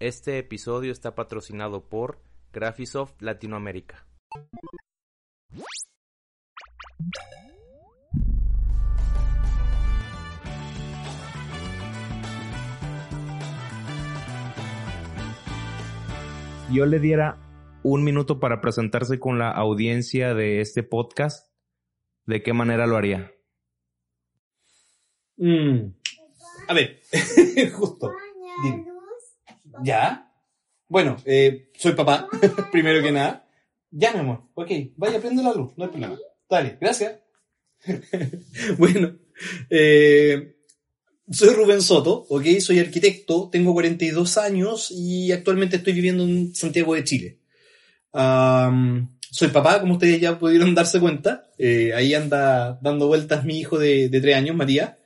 Este episodio está patrocinado por Graphisoft Latinoamérica. Yo le diera un minuto para presentarse con la audiencia de este podcast, ¿de qué manera lo haría? Mm. A ver, justo. Dime. ¿Ya? Bueno, eh, soy papá, primero que nada. Ya, mi amor. Ok, vaya, prende la luz, no hay problema. Dale, gracias. bueno, eh, soy Rubén Soto, ok, soy arquitecto, tengo 42 años y actualmente estoy viviendo en Santiago de Chile. Soy papá, como ustedes ya pudieron darse cuenta. Eh, ahí anda dando vueltas mi hijo de, de 3 años, Matías.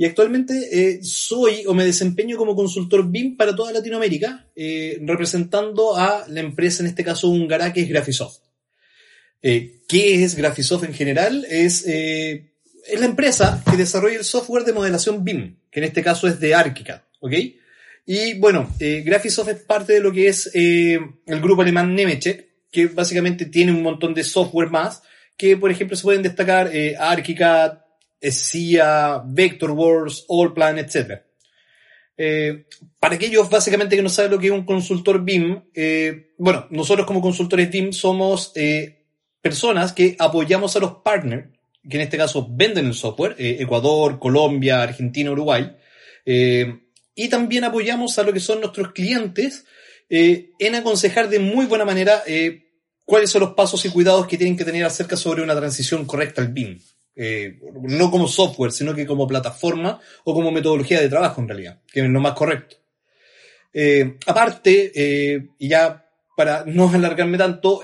Y actualmente eh, soy o me desempeño como consultor BIM para toda Latinoamérica, eh, representando a la empresa, en este caso húngara, que es Graphisoft. Eh, ¿Qué es Graphisoft en general? Es, es la empresa que desarrolla el software de modelación BIM, que en este caso es de ArchiCAD, ¿ok? Y bueno, Graphisoft es parte de lo que es el grupo alemán Nemetschek, que básicamente tiene un montón de software más, que por ejemplo se pueden destacar ArchiCAD, SIA, Vectorworks, Allplan, etc. Eh, para aquellos básicamente que no saben lo que es un consultor BIM, eh, bueno, nosotros como consultores BIM somos eh, personas que apoyamos a los partners, que en este caso venden el software, Ecuador, Colombia, Argentina, Uruguay, y también apoyamos a lo que son nuestros clientes en aconsejar de muy buena manera cuáles son los pasos y cuidados que tienen que tener acerca sobre una transición correcta al BIM. Eh, no como software, sino que como plataforma o como metodología de trabajo en realidad, que es lo más correcto. Eh, aparte, eh, ya para no alargarme tanto,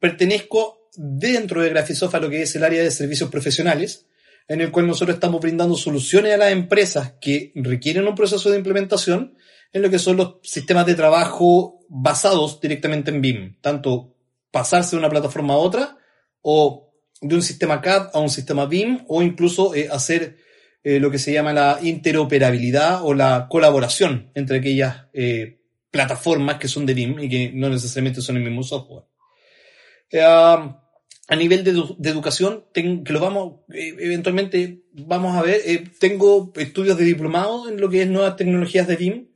pertenezco dentro de Graphisoft a lo que es el área de servicios profesionales, en el cual nosotros estamos brindando soluciones a las empresas que requieren un proceso de implementación en lo que son los sistemas de trabajo basados directamente en BIM, tanto pasarse de una plataforma a otra o de un sistema CAD a un sistema BIM o incluso eh, hacer eh, lo que se llama la interoperabilidad o la colaboración entre aquellas eh, plataformas que son de BIM y que no necesariamente son el mismo software. A nivel de, de educación, ten- que lo vamos, eventualmente vamos a ver, tengo estudios de diplomado en lo que es nuevas tecnologías de BIM,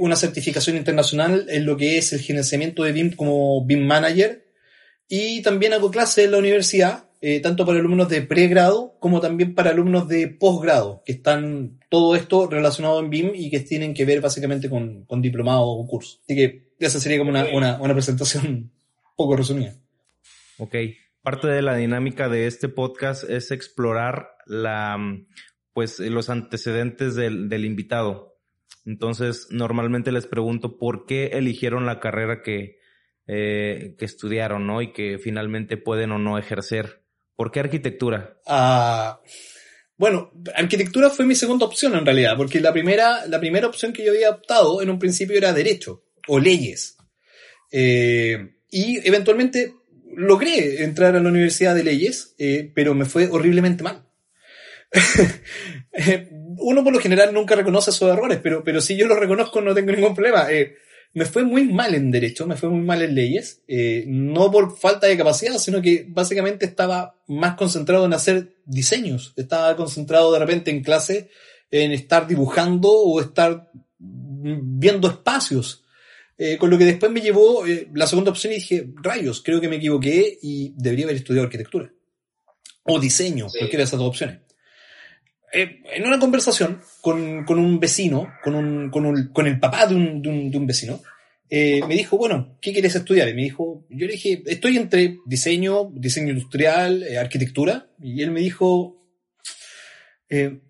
una certificación internacional en lo que es el gerenciamiento de BIM como BIM Manager, y también hago clases en la universidad, eh, tanto para alumnos de pregrado como también para alumnos de posgrado, que están todo esto relacionado en BIM y que tienen que ver básicamente con, con diplomado o curso. Así que esa sería como una, una, una presentación poco resumida. Ok. Parte de la dinámica de este podcast es explorar la, mm, pues, los antecedentes del, del invitado. Entonces, normalmente les pregunto por qué eligieron la carrera que, eh, que estudiaron, ¿no? Y que finalmente pueden o no ejercer. ¿Por qué arquitectura? Ah, bueno, arquitectura fue mi segunda opción en realidad, porque la primera, la primera opción que yo había optado en un principio era derecho o leyes. Eh, y eventualmente logré entrar a la universidad de leyes, eh, pero me fue horriblemente mal. Eh, Uno por lo general nunca reconoce sus errores, pero, pero si yo los reconozco no tengo ningún problema. Eh, me fue muy mal en derecho, me fue muy mal en leyes, eh, no por falta de capacidad, sino que básicamente estaba más concentrado en hacer diseños, estaba concentrado de repente en clase en estar dibujando o estar viendo espacios. Eh, con lo que después me llevó eh, la segunda opción y dije, rayos, creo que me equivoqué y debería haber estudiado arquitectura. O diseño, Sí. cualquiera de esas dos opciones. Eh, en una conversación con, un vecino, con, el papá de un, vecino, eh, me dijo, bueno, ¿qué quieres estudiar? Y me dijo, yo le dije, estoy entre diseño, diseño industrial, eh, arquitectura. Y él me dijo, eh,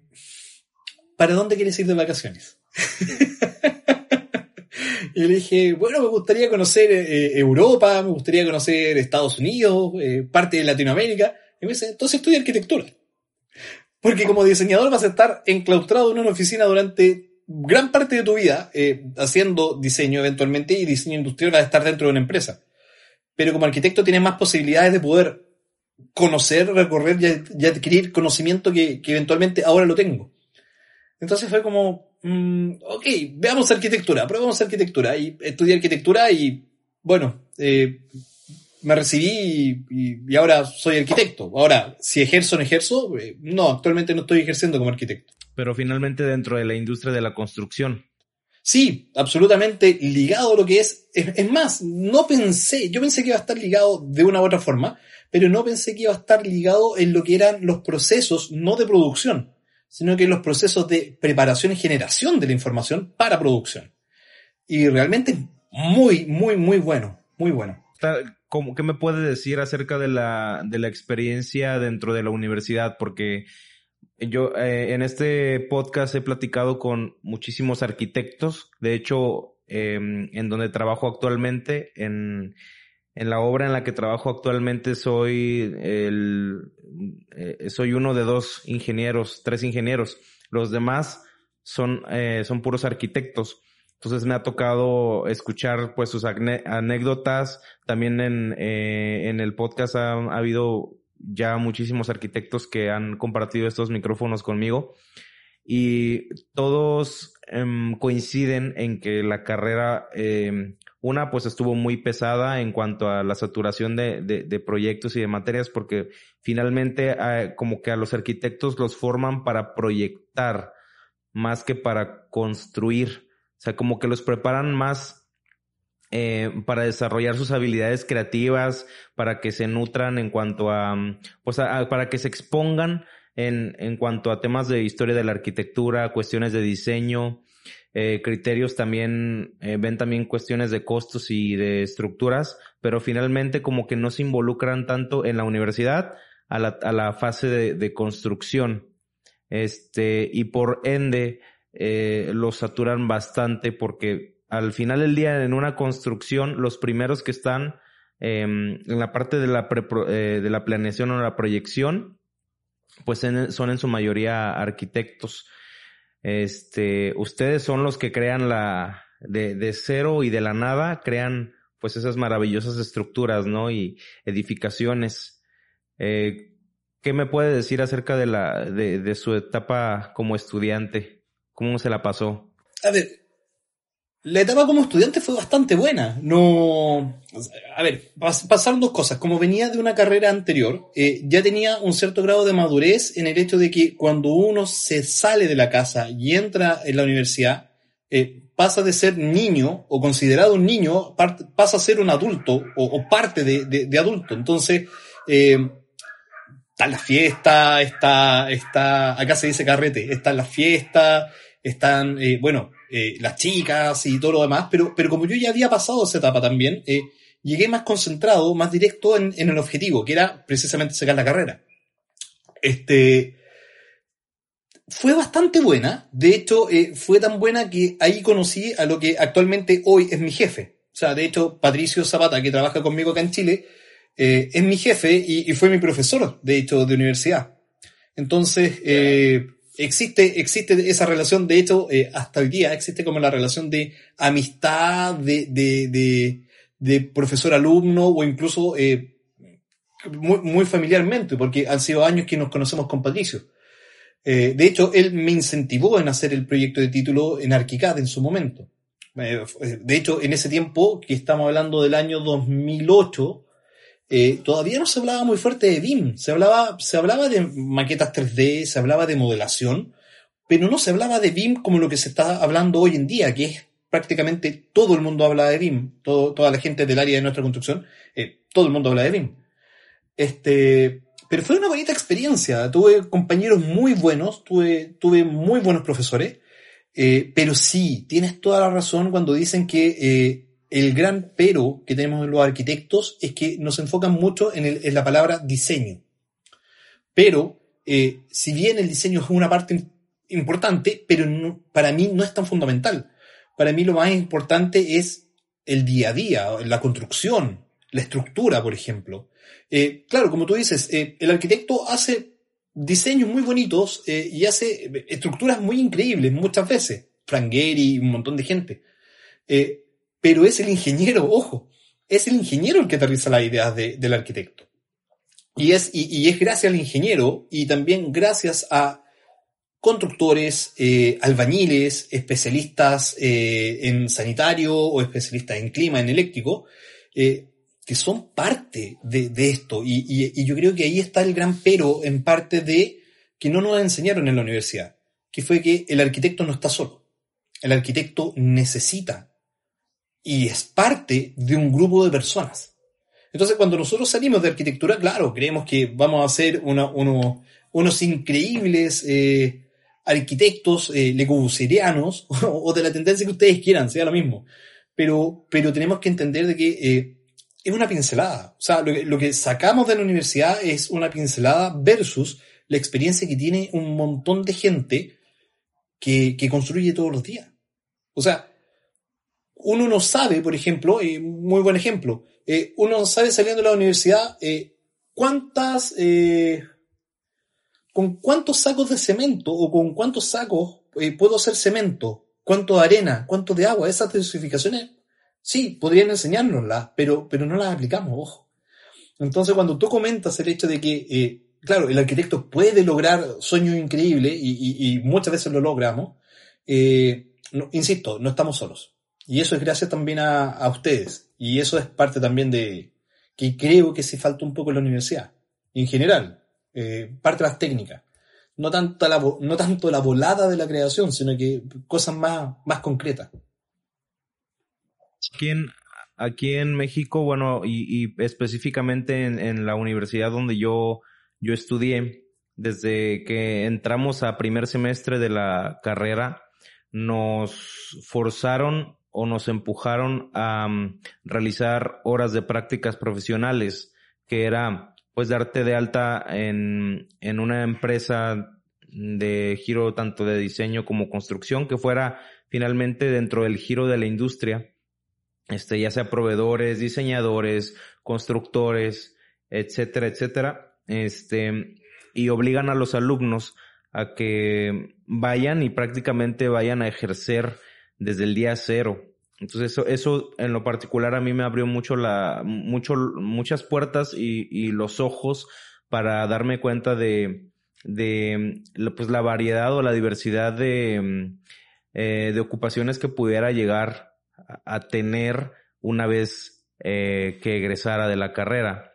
¿para dónde quieres ir de vacaciones? y le dije, bueno, me gustaría conocer eh, Europa, me gustaría conocer Estados Unidos, parte de Latinoamérica. Y me dice, entonces estudia arquitectura. Porque como diseñador vas a estar enclaustrado en una oficina durante gran parte de tu vida, eh, haciendo diseño eventualmente y diseño industrial vas a estar dentro de una empresa. Pero como arquitecto tienes más posibilidades de poder conocer, recorrer y, adquirir conocimiento que, que eventualmente ahora lo tengo. Entonces fue como, mm, ok, veamos arquitectura, probemos arquitectura. Y estudié arquitectura y, bueno, eh, me recibí y, ahora soy arquitecto. Ahora, si ejerzo o no ejerzo, eh, no, actualmente no estoy ejerciendo como arquitecto. Pero finalmente dentro de la industria de la construcción. Sí, absolutamente ligado a lo que es. Es, más, no pensé, yo pensé que iba a estar ligado de una u otra forma, pero no pensé que iba a estar ligado en lo que eran los procesos, no de producción, sino que los procesos de preparación y generación de la información para producción. Y realmente muy, muy, muy bueno, muy bueno. ¿Qué me puede decir acerca de la, de la experiencia dentro de la universidad? Porque yo eh, en este podcast he platicado con muchísimos arquitectos. De hecho, em, en donde trabajo actualmente, en, en, la obra en la que trabajo actualmente, soy el, eh, soy uno de dos ingenieros, tres ingenieros. Los demás son, eh, son puros arquitectos. Entonces me ha tocado escuchar pues sus anécdotas. También en, en el podcast ha, ha habido ya muchísimos arquitectos que han compartido estos micrófonos conmigo y todos em, coinciden en que la carrera, em, una, pues estuvo muy pesada en cuanto a la saturación de, de, proyectos y de materias, porque finalmente eh, como que a los arquitectos los forman para proyectar más que para construir. O sea, como que los preparan más eh, para desarrollar sus habilidades creativas, para que se nutran en cuanto a, mm, pues para que se expongan en, en cuanto a temas de historia de la arquitectura, cuestiones de diseño, eh, criterios también, eh, ven también cuestiones de costos y de estructuras, pero finalmente como que no se involucran tanto en la universidad a la, a la fase de, de construcción. Este, y por ende, eh, los saturan bastante porque al final del día en una construcción, los primeros que están em, en la parte de la, eh, de la planeación o la proyección, pues son en su mayoría arquitectos. Este, ustedes son los que crean la, de, de cero y de la nada, crean pues esas maravillosas estructuras, ¿no? Y edificaciones. Eh, ¿Qué me puede decir acerca de la, de su etapa como estudiante? ¿Cómo se la pasó? A ver, la etapa como estudiante fue bastante buena. No. A ver, pasaron dos cosas. Como venía de una carrera anterior, eh, ya tenía un cierto grado de madurez en el hecho de que cuando uno se sale de la casa y entra en la universidad, eh, pasa de ser niño o considerado un niño, pasa a ser un adulto o, parte de, adulto. Entonces, eh, está la fiesta, está, está, acá se dice carrete, está la fiesta, están, bueno, eh, las chicas y todo lo demás, pero, pero como yo ya había pasado esa etapa también, eh, llegué más concentrado, más directo en, el objetivo, que era precisamente sacar la carrera. Este, fue bastante buena, de hecho eh, fue tan buena que ahí conocí a lo que actualmente hoy es mi jefe. O sea, de hecho, Patricio Zapata, que trabaja conmigo acá en Chile, es mi jefe y, fue mi profesor, de hecho, de universidad. Entonces, existe, existe esa relación, de hecho, eh, hasta hoy día existe como la relación de amistad, de, de, de, profesor-alumno o incluso eh, muy, muy, familiarmente, porque han sido años que nos conocemos con Patricio. Eh, de hecho, él me incentivó en hacer el proyecto de título en Arquicad en su momento. de hecho, en ese tiempo, que estamos hablando del año 2008, eh, todavía no se hablaba muy fuerte de BIM, se hablaba, se hablaba de maquetas 3D, se hablaba de modelación, pero no se hablaba de BIM como lo que se está hablando hoy en día, que es prácticamente todo el mundo habla de BIM, toda la gente del área de nuestra construcción, eh, todo el mundo habla de BIM. Este, pero fue una bonita experiencia, tuve compañeros muy buenos, tuve, tuve muy buenos profesores, eh, pero sí, tienes toda la razón cuando dicen que el gran pero que tenemos los arquitectos es que nos enfocan mucho en, la palabra diseño. Pero, eh, si bien el diseño es una parte importante, pero para mí no es tan fundamental. Para mí lo más importante es el día a día, la construcción, la estructura, por ejemplo. Eh, claro, como tú dices, eh, el arquitecto hace diseños muy bonitos y hace estructuras muy increíbles muchas veces. Y un montón de gente pero es el ingeniero, ojo, es el ingeniero el que aterriza las ideas del arquitecto. Y es, y, es gracias al ingeniero y también gracias a constructores, eh, albañiles, especialistas eh, en sanitario o especialistas en clima, en eléctrico, eh, que son parte de, esto. Y, y, yo creo que ahí está el gran pero en parte de que no nos enseñaron en la universidad, que fue que el arquitecto no está solo. El arquitecto necesita y es parte de un grupo de personas. Entonces, cuando nosotros salimos de arquitectura, claro, creemos que vamos a ser unos increíbles eh, arquitectos eh, o de la tendencia que ustedes quieran, sea lo mismo. Pero, pero tenemos que entender de que eh, es una pincelada. O sea, lo que, sacamos de la universidad es una pincelada versus la experiencia que tiene un montón de gente que, que construye todos los días. O sea, uno no sabe, por ejemplo, eh, muy buen ejemplo, eh, uno no sabe saliendo de la universidad eh, cuántas, con cuántos sacos de cemento o con cuántos sacos puedo hacer cemento, cuánto de arena, cuánto de agua, esas especificaciones, sí, podrían enseñárnoslas, pero, pero no las aplicamos, ojo. Entonces, cuando tú comentas el hecho de que, claro, el arquitecto puede lograr sueños increíbles y, muchas veces lo logramos, insisto, no estamos solos. Y eso es gracias también a, ustedes. Y eso es parte también de que creo que se falta un poco en la universidad. En general, eh, parte de las técnicas. No tanto, la, no tanto la volada de la creación, sino que cosas más, más concretas. Aquí en, aquí en México, bueno, y, específicamente en, en, la universidad donde yo, yo estudié, desde que entramos a primer semestre de la carrera, nos forzaron o nos empujaron a mm, realizar horas de prácticas profesionales, que era pues darte de alta en, en una empresa de giro tanto de diseño como construcción, que fuera finalmente dentro del giro de la industria, este, ya sea proveedores, diseñadores, constructores, etcétera, etcétera, este, y obligan a los alumnos a que vayan y prácticamente vayan a ejercer desde el día cero. Entonces eso, eso en lo particular a mí me abrió mucho la, mucho, muchas puertas y, y los ojos para darme cuenta de, de pues la variedad o la diversidad de, eh, de ocupaciones que pudiera llegar a, tener una vez eh, que egresara de la carrera.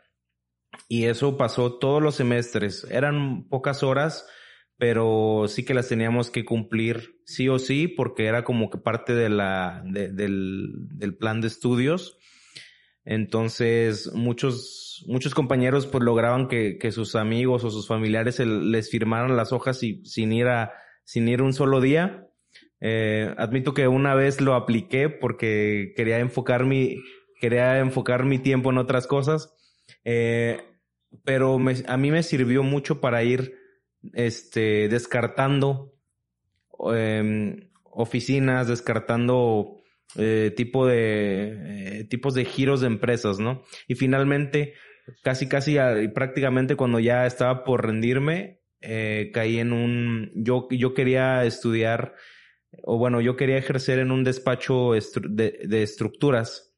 Y eso pasó todos los semestres. Eran pocas horas, pero sí que las teníamos que cumplir sí o sí porque era como que parte de la, del, del, plan de estudios. Entonces muchos, muchos compañeros pues lograban que, que sus amigos o sus familiares les firmaran las hojas y, sin ir a, sin ir un solo día. Eh, admito que una vez lo apliqué porque quería enfocar mi, quería enfocar mi tiempo en otras cosas. Eh, pero a mí me sirvió mucho para ir este, descartando em, oficinas, descartando eh, tipo de, eh, tipos de giros de empresas, ¿no? Y finalmente, casi, casi prácticamente cuando ya estaba por rendirme, eh, caí en un, yo, yo quería estudiar, o bueno, yo quería ejercer en un despacho de, de estructuras.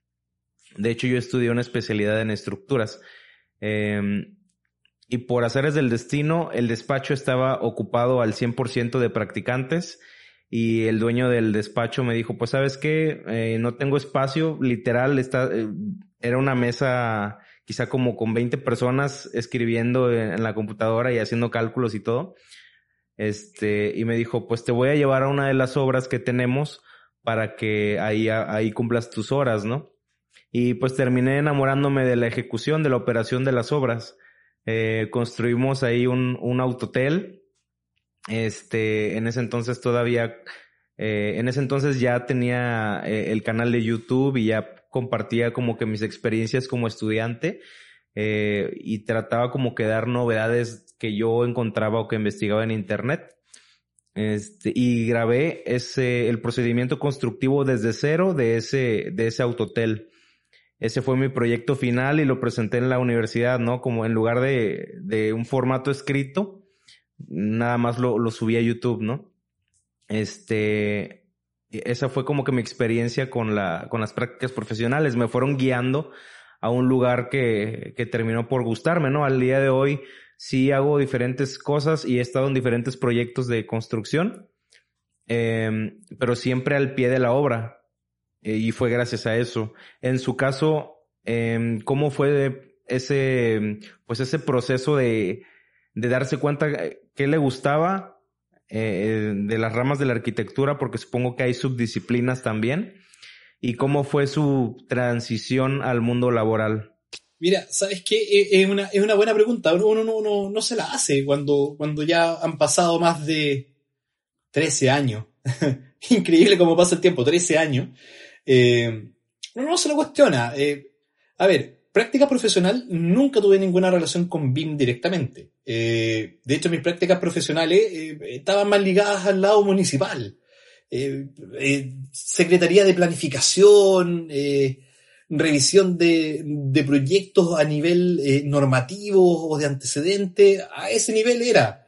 De hecho, yo estudié una especialidad en estructuras. Eh, y por haceres del destino, el despacho estaba ocupado al 100% de practicantes y el dueño del despacho me dijo, pues sabes qué, eh, no tengo espacio, literal, está, eh, era una mesa quizá como con 20 personas escribiendo en, la computadora y haciendo cálculos y todo. Este, y me dijo, pues te voy a llevar a una de las obras que tenemos para que ahí, ahí cumplas tus horas, ¿no? Y pues terminé enamorándome de la ejecución, de la operación de las obras. Eh, construimos ahí un, un autotel. Este, en ese entonces todavía, eh, en ese entonces ya tenía eh, el canal de YouTube y ya compartía como que mis experiencias como estudiante y trataba como que dar novedades que yo encontraba o que investigaba en internet. Este, y grabé ese, el procedimiento constructivo desde cero de ese, de ese autotel. Ese fue mi proyecto final y lo presenté en la universidad, ¿no? Como en lugar de, de un formato escrito, nada más lo, subí a YouTube, ¿no? Este, esa fue como que mi experiencia con la, con las prácticas profesionales. Me fueron guiando a un lugar que, que terminó por gustarme, ¿no? Al día de hoy sí hago diferentes cosas y he estado en diferentes proyectos de construcción, em, pero siempre al pie de la obra. Eh, y fue gracias a eso. En su caso, em, ¿cómo fue ese, pues ese proceso de, de darse cuenta qué le gustaba eh, de las ramas de la arquitectura? Porque supongo que hay subdisciplinas también. ¿Y cómo fue su transición al mundo laboral? Mira, ¿sabes qué? Eh, es una, es una buena pregunta. Uno no, no, se la hace cuando, cuando ya han pasado más de 13 años. Increíble cómo pasa el tiempo, 13 años. Eh, no se lo cuestiona. Eh, a ver, práctica profesional nunca tuve ninguna relación con BIM directamente. de hecho, mis prácticas profesionales estaban más ligadas al lado municipal. Secretaría de Planificación, revisión de, de proyectos a nivel eh, normativo o de antecedente, a ese nivel era.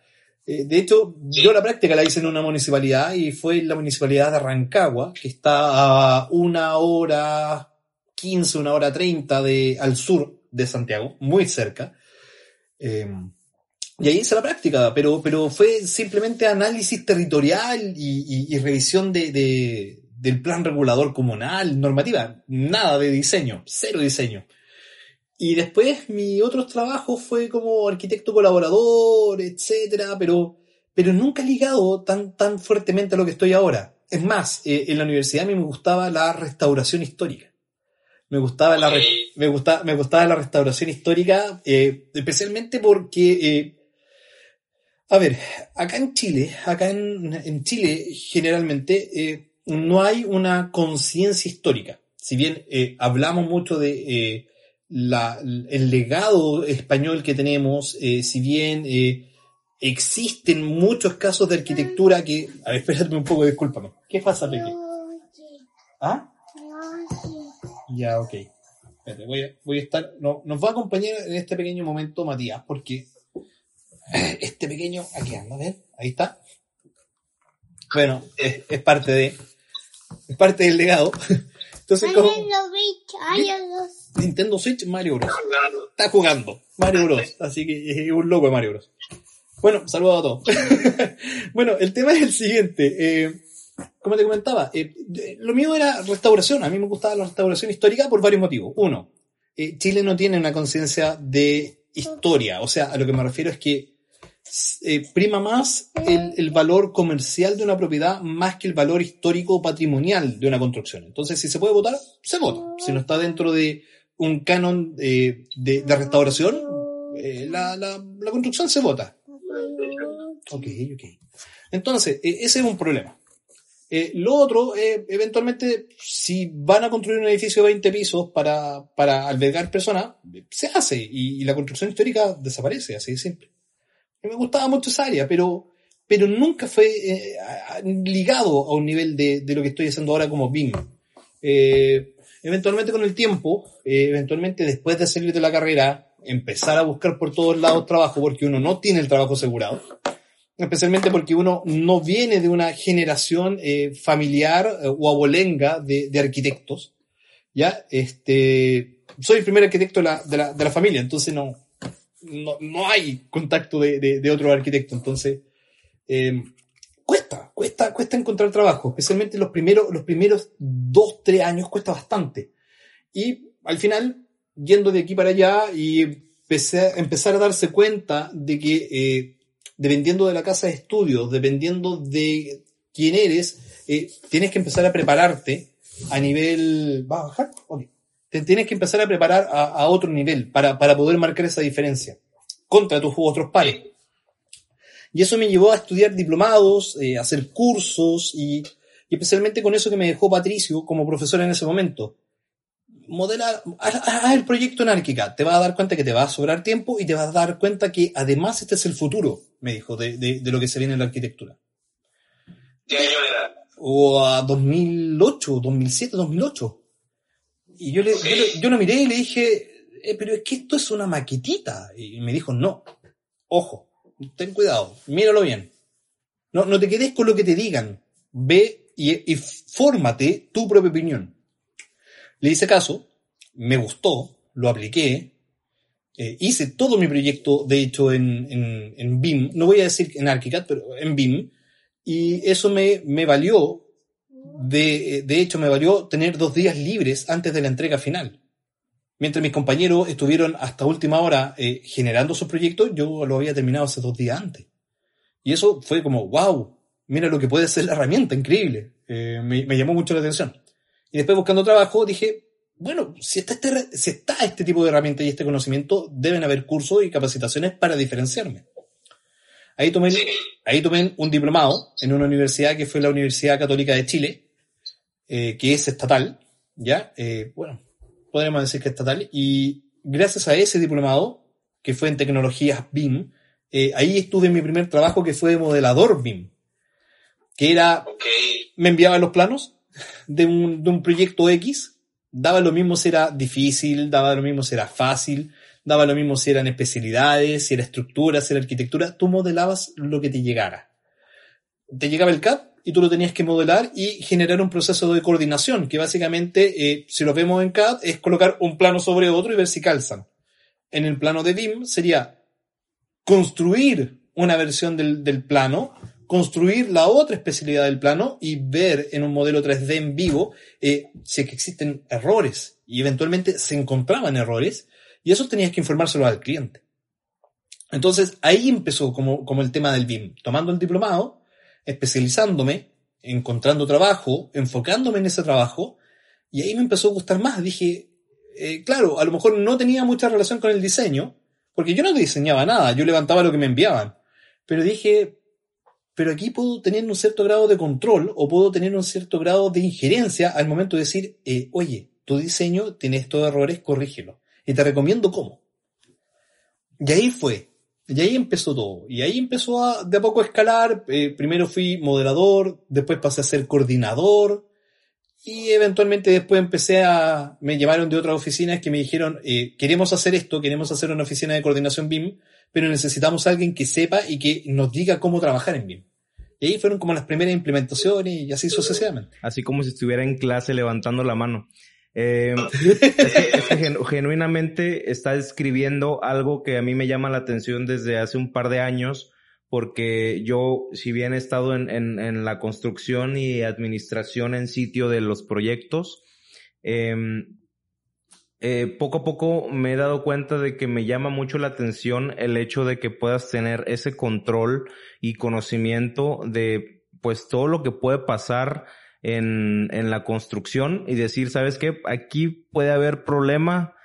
Eh, de hecho, yo la práctica la hice en una municipalidad y fue en la municipalidad de Rancagua, que está a una hora quince, una hora treinta de, al sur de Santiago, muy cerca. Em, y ahí hice la práctica, pero, pero fue simplemente análisis territorial y, y, revisión de, del plan regulador comunal, normativa, nada de diseño, cero diseño. Y después mi otro trabajo fue como arquitecto colaborador, etcétera, pero, pero nunca ligado tan, tan fuertemente a lo que estoy ahora. Es más, eh, en la universidad a mí me gustaba la restauración histórica. Me gustaba, la, me gustaba, me gustaba la restauración histórica, eh, especialmente porque, eh, a ver, acá en Chile, acá en, en Chile generalmente, no hay una conciencia histórica. Si bien hablamos mucho de eh, el legado español que tenemos, eh, si bien existen muchos casos de arquitectura que... A ver, espérate un poco, discúlpame. ¿Qué pasa, Peque? ¿Ah? Ya, ok. Espérate, voy, a, voy a estar... No, nos va a acompañar en este pequeño momento Matías, porque este pequeño... Aquí anda, a ver, ahí está. Bueno, es parte de es parte del legado. Entonces, como, Nintendo Switch, Mario Bros. Está jugando Mario Bros. Así que es un loco de Mario Bros. Bueno, saludos a todos. bueno, el tema es el siguiente. Eh, como te comentaba, eh, lo mío era restauración. A mí me gustaba la restauración histórica por varios motivos. Uno, eh, Chile no tiene una conciencia de historia. O sea, a lo que me refiero es que eh, prima más el, valor comercial de una propiedad más que el valor histórico patrimonial de una construcción. Entonces, si se puede votar, se vota. Si no está dentro de un canon de, restauración, eh, la, construcción se vota. Ok, ok. Entonces, eh, ese es un problema. lo otro, eventualmente, si van a construir un edificio de 20 pisos para, albergar personas, se hace y, y la construcción histórica desaparece, así de simple me gustaba mucho esa área, pero, pero nunca fue eh, ligado a un nivel de, de, lo que estoy haciendo ahora como BIM. Eh, eventualmente con el tiempo, eh, eventualmente después de salir de la carrera, empezar a buscar por todos lados trabajo porque uno no tiene el trabajo asegurado, especialmente porque uno no viene de una generación familiar o abolenga de, de, arquitectos, ¿ya? Este, soy el primer arquitecto de la, de la, de la familia, entonces no, no, no hay contacto de, de, otro arquitecto. Entonces, eh, cuesta, cuesta, cuesta encontrar trabajo, especialmente los primeros, los primeros dos, tres años cuesta bastante. Y al final, yendo de aquí para allá y empezar a darse cuenta de que eh, dependiendo de la casa de estudios, dependiendo de quién eres, eh, tienes que empezar a prepararte a nivel... ¿Va a bajar? Te tienes que empezar a preparar a, otro nivel para, poder marcar esa diferencia contra tus otros pares. Y eso me llevó a estudiar diplomados, eh, a hacer cursos y, especialmente con eso que me dejó Patricio como profesor en ese momento. Modela, haz, el proyecto anárquica, te vas a dar cuenta que te va a sobrar tiempo y te vas a dar cuenta que además este es el futuro, me dijo, de, de, lo que se viene en la arquitectura. ¿Qué año era? O a 2008, 2007, 2008. Y yo, le, yo, lo miré y le dije, eh, pero es que esto es una maquetita. Y me dijo, no, ojo, ten cuidado, míralo bien. No, no te quedes con lo que te digan. Ve y, y fórmate tu propia opinión. Le hice caso, me gustó, lo apliqué, Eh, hice todo mi proyecto, de hecho, en, en, en BIM. No voy a decir en ArchiCAD, pero en BIM. Y eso me, me valió, de, de hecho, me valió tener dos días libres antes de la entrega final. Mientras mis compañeros estuvieron hasta última hora eh, generando sus proyectos, yo lo había terminado hace dos días antes. Y eso fue como, wow, mira lo que puede ser la herramienta, increíble. Eh, me, me, llamó mucho la atención. Y después buscando trabajo dije, bueno, si está, este, si está este tipo de herramienta y este conocimiento, deben haber cursos y capacitaciones para diferenciarme. Ahí tomé, ahí tomé un diplomado en una universidad que fue la Universidad Católica de Chile, eh, que es estatal, ¿ya? Eh, bueno, podríamos decir que estatal. Y gracias a ese diplomado, que fue en tecnologías BIM, eh, ahí estuve en mi primer trabajo que fue de modelador BIM, que era, Okay. me enviaban los planos de un, de un proyecto X, daba lo mismo si era difícil, daba lo mismo si era fácil, daba lo mismo si eran especialidades, si era estructura, si era arquitectura, tú modelabas lo que te llegara. Te llegaba el CAD y tú lo tenías que modelar y generar un proceso de coordinación, que básicamente, eh, si lo vemos en CAD, es colocar un plano sobre otro y ver si calzan. En el plano de BIM sería construir una versión del, del plano, construir la otra especialidad del plano y ver en un modelo 3D en vivo eh, si que existen errores y eventualmente se encontraban errores y eso tenías que informárselo al cliente. Entonces ahí empezó como, el tema del BIM, tomando el diplomado, especializándome, encontrando trabajo, enfocándome en ese trabajo y ahí me empezó a gustar más. Dije, eh, claro, a lo mejor no tenía mucha relación con el diseño, porque yo no diseñaba nada, yo levantaba lo que me enviaban, pero dije, pero aquí puedo tener un cierto grado de control o puedo tener un cierto grado de injerencia al momento de decir, eh, oye, tu diseño tiene estos errores, corrígelo. Y te recomiendo cómo. Y ahí fue. Y ahí empezó todo. Y ahí empezó a de a poco a escalar. Eh, primero fui moderador, después pasé a ser coordinador. Y eventualmente después empecé a... Me llamaron de otras oficinas que me dijeron, eh, queremos hacer esto, queremos hacer una oficina de coordinación BIM, pero necesitamos alguien que sepa y que nos diga cómo trabajar en BIM. Y ahí fueron como las primeras implementaciones y así sucesivamente. Así como si estuviera en clase levantando la mano. Eh, es que, es que genu genuinamente está escribiendo algo que a mí me llama la atención desde hace un par de años, porque yo, si bien he estado en, en, en la construcción y administración en sitio de los proyectos, eh, eh, poco a poco me he dado cuenta de que me llama mucho la atención el hecho de que puedas tener ese control y conocimiento de pues todo lo que puede pasar en, en la construcción y decir, ¿sabes qué? Aquí puede haber problema,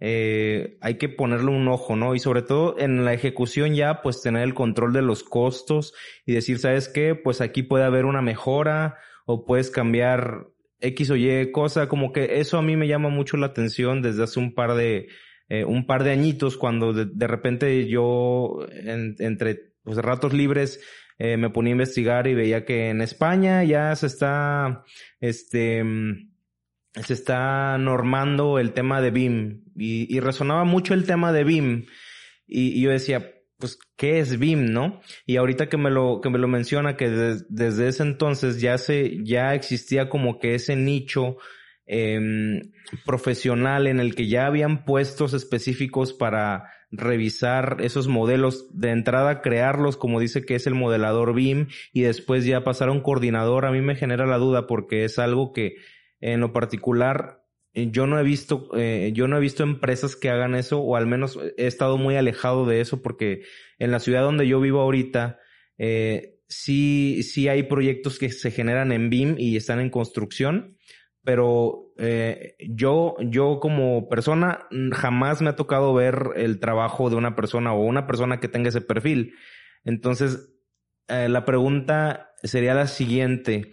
eh, hay que ponerle un ojo, ¿no? Y sobre todo en la ejecución ya, pues tener el control de los costos y decir, ¿sabes qué? Pues aquí puede haber una mejora o puedes cambiar X o Y cosa, como que eso a mí me llama mucho la atención desde hace un par de, eh, un par de añitos cuando de, de repente yo en, entre pues, ratos libres eh, me ponía a investigar y veía que en España ya se está, este, se está normando el tema de BIM y, resonaba mucho el tema de BIM y, yo decía, pues, ¿qué es BIM, no? Y ahorita que me lo, que me lo menciona que de, desde ese entonces ya se, ya existía como que ese nicho eh, profesional en el que ya habían puestos específicos para revisar esos modelos, de entrada crearlos como dice que es el modelador BIM y después ya pasar a un coordinador, a mí me genera la duda porque es algo que en lo particular yo no he visto, eh, yo no he visto empresas que hagan eso, o al menos he estado muy alejado de eso, porque en la ciudad donde yo vivo ahorita, eh, sí, sí hay proyectos que se generan en BIM y están en construcción, pero eh, yo, yo como persona jamás me ha tocado ver el trabajo de una persona o una persona que tenga ese perfil. Entonces, eh, la pregunta sería la siguiente.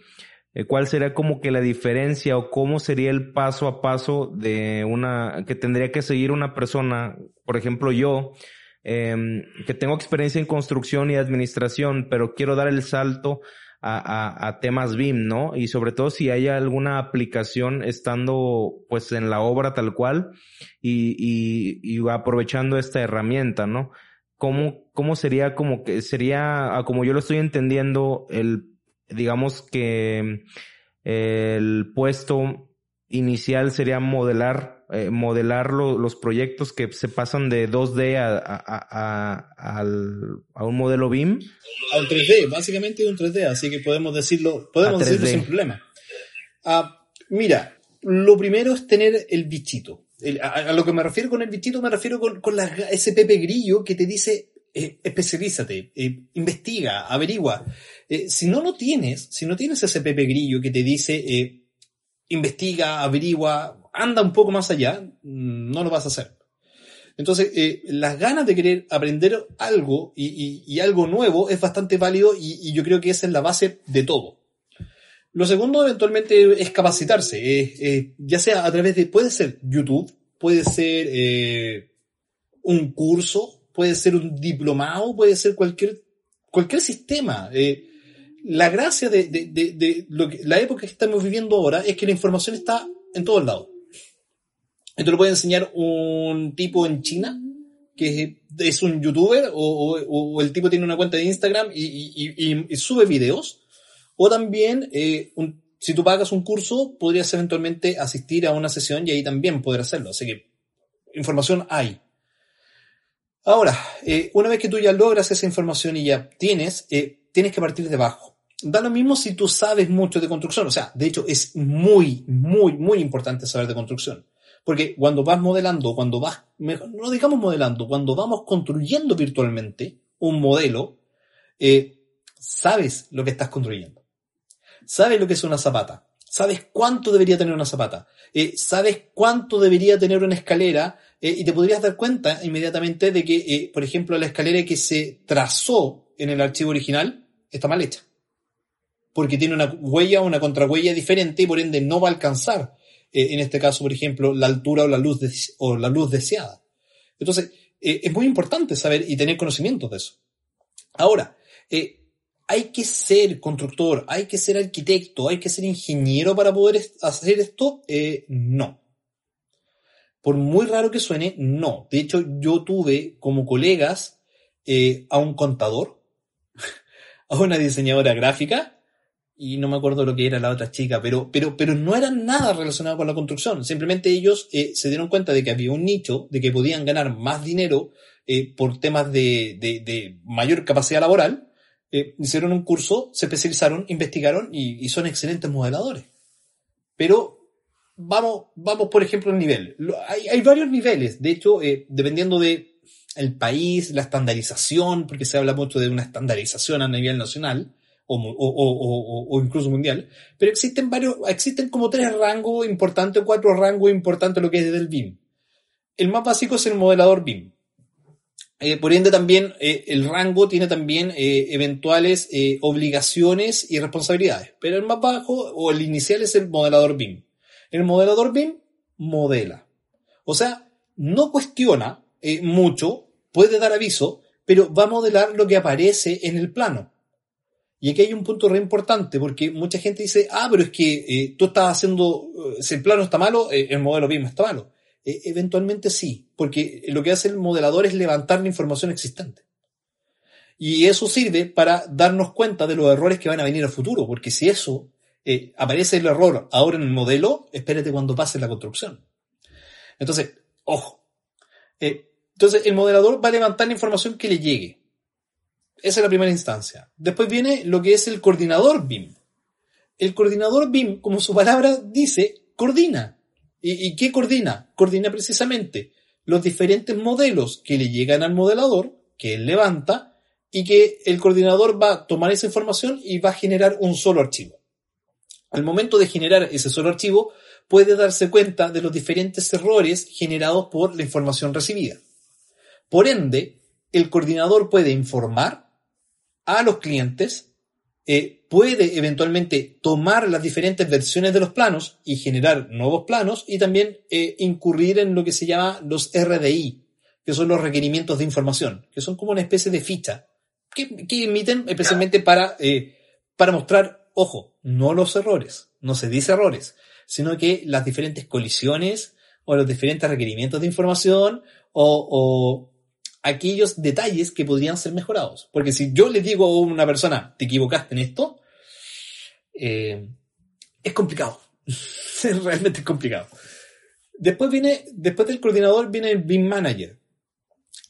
Eh, ¿Cuál sería como que la diferencia o cómo sería el paso a paso de una que tendría que seguir una persona, por ejemplo yo, eh, que tengo experiencia en construcción y administración, pero quiero dar el salto a, a, a, temas BIM, ¿no? Y sobre todo si hay alguna aplicación estando pues en la obra tal cual y, y, y aprovechando esta herramienta, ¿no? ¿Cómo, ¿Cómo sería como que sería, como yo lo estoy entendiendo, el digamos que el puesto inicial sería modelar, eh, modelar los proyectos que se pasan de 2D a, a, a, un modelo BIM. A un 3D, básicamente un 3D, así que podemos decirlo, podemos decirlo sin problema. Ah, mira, lo primero es tener el bichito. a, lo que me refiero con el bichito, me refiero con, con ese Pepe Grillo que te dice, eh, especialízate, eh, investiga, averigua. Eh, si no lo tienes, si no tienes ese Pepe Grillo que te dice, investiga, averigua, anda un poco más allá, mm, no lo vas a hacer. Entonces, las ganas de querer aprender algo y, algo nuevo es bastante válido y, yo creo que esa es la base de todo. Lo segundo, eventualmente, es capacitarse, ya sea a través de, puede ser YouTube, puede ser un curso, puede ser un diplomado, puede ser cualquier, cualquier sistema. Eh, la gracia de, de, de, lo que, la época que estamos viviendo ahora es que la información está en todos lados. Esto lo puede enseñar un tipo en China, que es, un youtuber, o, o, el tipo tiene una cuenta de Instagram y, y, y, sube videos. O también, eh, un, si tú pagas un curso, podrías eventualmente asistir a una sesión y ahí también poder hacerlo. Así que información hay. Ahora, eh, una vez que tú ya logras esa información y ya tienes, eh, tienes que partir de abajo. Da lo mismo si tú sabes mucho de construcción. O sea, de hecho es muy, muy, muy importante saber de construcción. Porque cuando vas modelando, cuando vas, no digamos modelando, cuando vamos construyendo virtualmente un modelo, eh, sabes lo que estás construyendo. Sabes lo que es una zapata. Sabes cuánto debería tener una zapata. sabes cuánto debería tener una escalera eh, y te podrías dar cuenta inmediatamente de que, eh, por ejemplo, la escalera que se trazó en el archivo original está mal hecha. Porque tiene una huella o una contrahuella diferente y por ende no va a alcanzar, eh, en este caso, por ejemplo, la altura o la luz, o la luz deseada. Entonces, es muy importante saber y tener conocimiento de eso. Ahora, hay que ser constructor, hay que ser arquitecto, hay que ser ingeniero para poder hacer esto. no por muy raro que suene, no. De hecho, yo tuve como colegas eh, a un contador, a una diseñadora gráfica, y no me acuerdo lo que era la otra chica, pero, pero, pero no eran nada relacionado con la construcción. Simplemente ellos eh, se dieron cuenta de que había un nicho, de que podían ganar más dinero eh, por temas de, de, mayor capacidad laboral. hicieron un curso, se especializaron, investigaron y, y son excelentes modeladores. Pero vamos, vamos por ejemplo, al nivel. Hay, hay varios niveles, de hecho, eh, dependiendo de el país, la estandarización, porque se habla mucho de una estandarización a nivel nacional o, incluso mundial, pero existen varios, existen como tres rangos importantes, cuatro rangos importantes lo que es del BIM. El más básico es el modelador BIM. Eh, por ende, también eh, el rango tiene también eh, eventuales obligaciones y responsabilidades, pero el más bajo o el inicial es el modelador BIM. El modelador BIM modela. O sea, no cuestiona mucho, puede dar aviso, pero va a modelar lo que aparece en el plano. Y aquí hay un punto re importante, porque mucha gente dice, ah, pero es que eh, tú estás haciendo, eh, si el plano está malo, el modelo BIM está malo. eventualmente sí, porque lo que hace el modelador es levantar la información existente. Y eso sirve para darnos cuenta de los errores que van a venir al futuro, porque si eso eh, aparece el error ahora en el modelo, espérate cuando pase la construcción. Entonces, ojo. Eh, entonces, el modelador va a levantar la información que le llegue. Esa es la primera instancia. Después viene lo que es el coordinador BIM. El coordinador BIM, como su palabra dice, coordina. ¿Y, y qué coordina? Coordina precisamente los diferentes modelos que le llegan al modelador, que él levanta, y que el coordinador va a tomar esa información y va a generar un solo archivo. Al momento de generar ese solo archivo, puede darse cuenta de los diferentes errores generados por la información recibida. Por ende, el coordinador puede informar a los clientes, eh, puede eventualmente tomar las diferentes versiones de los planos y generar nuevos planos y también eh, incurrir en lo que se llama los RDI, que son los requerimientos de información, que son como una especie de ficha que, emiten especialmente para, eh, para mostrar Ojo, no los errores, no se dice errores, sino que las diferentes colisiones o los diferentes requerimientos de información o, aquellos detalles que podrían ser mejorados. Porque si yo le digo a una persona, te equivocaste en esto, eh, es complicado. es realmente complicado. Después viene, después del coordinador viene el BIM Manager.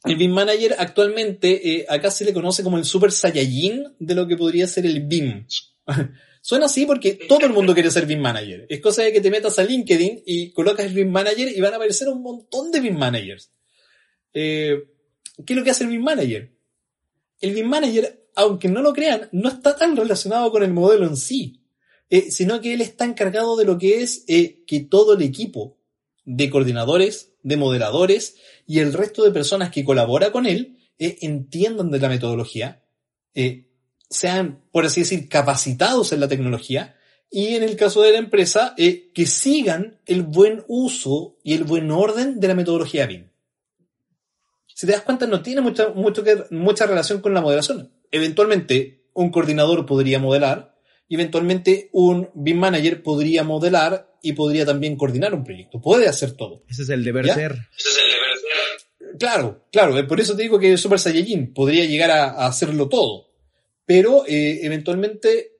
El BIM Manager actualmente eh, acá se le conoce como el Super Saiyajin de lo que podría ser el BIM. Suena así porque todo el mundo quiere ser BIM Manager. Es cosa de que te metas a LinkedIn y colocas el BIM Manager y van a aparecer un montón de BIM Managers. Eh, ¿Qué es lo que hace el BIM Manager? El BIM Manager, aunque no lo crean, no está tan relacionado con el modelo en sí, eh, sino que él está encargado de lo que es eh, que todo el equipo de coordinadores, de moderadores y el resto de personas que colabora con él entiendan de la metodología, sean, por así decir, capacitados en la tecnología y en el caso de la empresa, eh, que sigan el buen uso y el buen orden de la metodología BIM. Si te das cuenta, no tiene mucha, mucho que, mucha relación con la moderación. Eventualmente, un coordinador podría modelar y eventualmente un BIM manager podría modelar y podría también coordinar un proyecto. Puede hacer todo. Ese es el deber ser. Ese es el deber ser. Claro, claro. Eh, por eso te digo que Super Saiyajin podría llegar a, a hacerlo todo pero eh, eventualmente,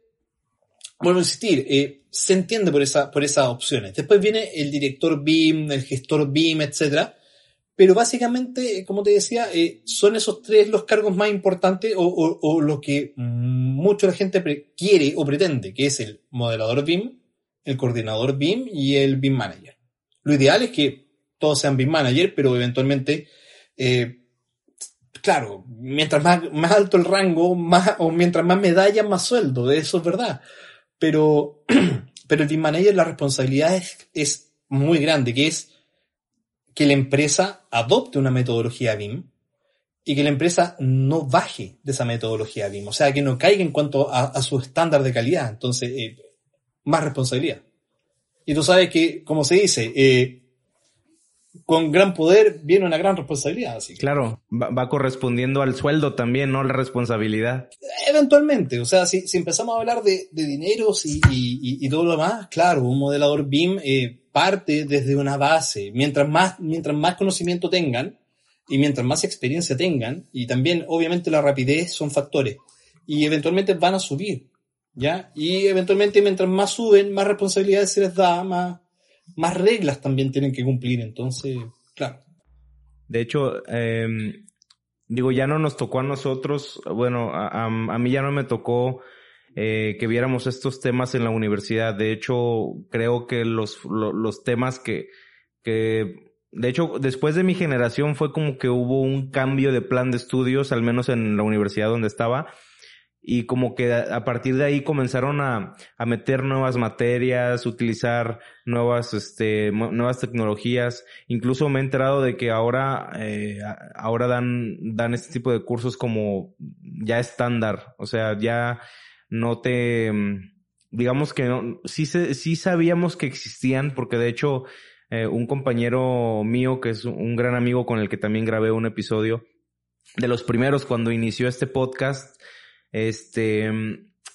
vuelvo a insistir, eh, se entiende por, esa, por esas opciones. Después viene el director BIM, el gestor BIM, etc. Pero básicamente, como te decía, eh, son esos tres los cargos más importantes o, o, lo que mucho la gente quiere o pretende, que es el modelador BIM, el coordinador BIM y el BIM manager. Lo ideal es que todos sean BIM manager, pero eventualmente eh, claro, mientras más, más alto el rango, más, o mientras más medallas, más sueldo, eso es verdad. Pero, pero el team manager, la responsabilidad es, es muy grande, que es que la empresa adopte una metodología BIM y que la empresa no baje de esa metodología BIM, o sea, que no caiga en cuanto a, su estándar de calidad. Entonces, eh, más responsabilidad. Y tú sabes que, como se dice, eh, con gran poder viene una gran responsabilidad. Así Claro, va, correspondiendo al sueldo también, ¿no? La responsabilidad. Eventualmente, o sea, si, si empezamos a hablar de, de dineros y, y, y, todo lo demás, claro, un modelador BIM eh, parte desde una base. Mientras más, mientras más conocimiento tengan y mientras más experiencia tengan, y también obviamente la rapidez son factores, y eventualmente van a subir, ¿ya? Y eventualmente mientras más suben, más responsabilidades se les da, más más reglas también tienen que cumplir. Entonces, claro. De hecho, em, digo, ya no nos tocó a nosotros, bueno, a, mí ya no me tocó eh, que viéramos estos temas en la universidad. De hecho, creo que los, los, temas que, que, de hecho, después de mi generación fue como que hubo un cambio de plan de estudios, al menos en la universidad donde estaba y como que a partir de ahí comenzaron a, a meter nuevas materias, utilizar nuevas, este, nuevas tecnologías. Incluso me he enterado de que ahora, eh, ahora dan, dan este tipo de cursos como ya estándar. O sea, ya no te, digamos que no, sí, sí sabíamos que existían porque de hecho, eh, un compañero mío que es un gran amigo con el que también grabé un episodio, de los primeros cuando inició este podcast, este,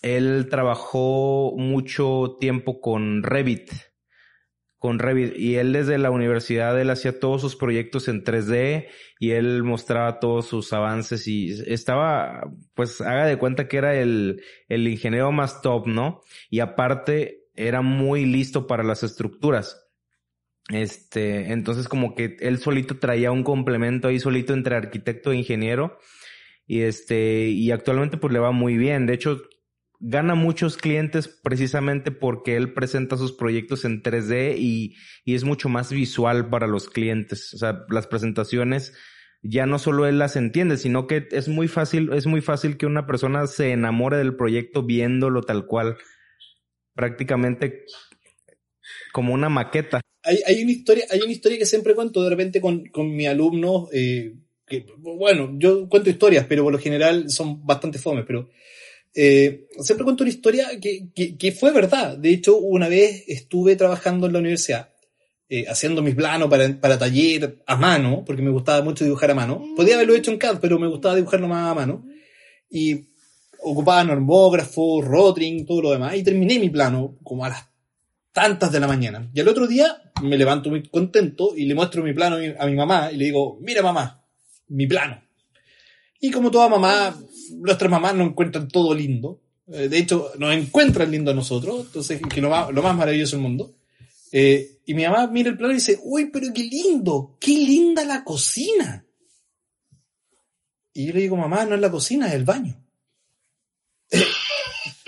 él trabajó mucho tiempo con Revit, con Revit, y él desde la universidad, él hacía todos sus proyectos en 3D y él mostraba todos sus avances y estaba, pues haga de cuenta que era el, el ingeniero más top, ¿no? Y aparte era muy listo para las estructuras. Este, entonces como que él solito traía un complemento ahí solito entre arquitecto e ingeniero y este, y actualmente pues le va muy bien. De hecho, gana muchos clientes precisamente porque él presenta sus proyectos en 3D y, y es mucho más visual para los clientes. O sea, las presentaciones ya no solo él las entiende, sino que es muy fácil, es muy fácil que una persona se enamore del proyecto viéndolo tal cual, prácticamente como una maqueta. Hay, hay una historia, hay una historia que siempre cuento de repente con, con mi alumno, eh, bueno, yo cuento historias, pero por lo general son bastante fomes, pero eh, siempre cuento una historia que, que, que, fue verdad. De hecho, una vez estuve trabajando en la universidad, eh, haciendo mis planos para, para taller a mano, porque me gustaba mucho dibujar a mano. Podía haberlo hecho en CAD, pero me gustaba dibujarlo más a mano. Y ocupaba normógrafo, rotring, todo lo demás, y terminé mi plano como a las tantas de la mañana. Y al otro día me levanto muy contento y le muestro mi plano a mi mamá y le digo, mira mamá, mi plano. Y como toda mamá, nuestras mamás no encuentran todo lindo. Eh, de hecho, nos encuentran lindo a nosotros, entonces, que lo más, lo más maravilloso del mundo. Eh, y mi mamá mira el plano y dice, uy, pero qué lindo, qué linda la cocina. Y yo le digo, mamá, no es la cocina, es el baño.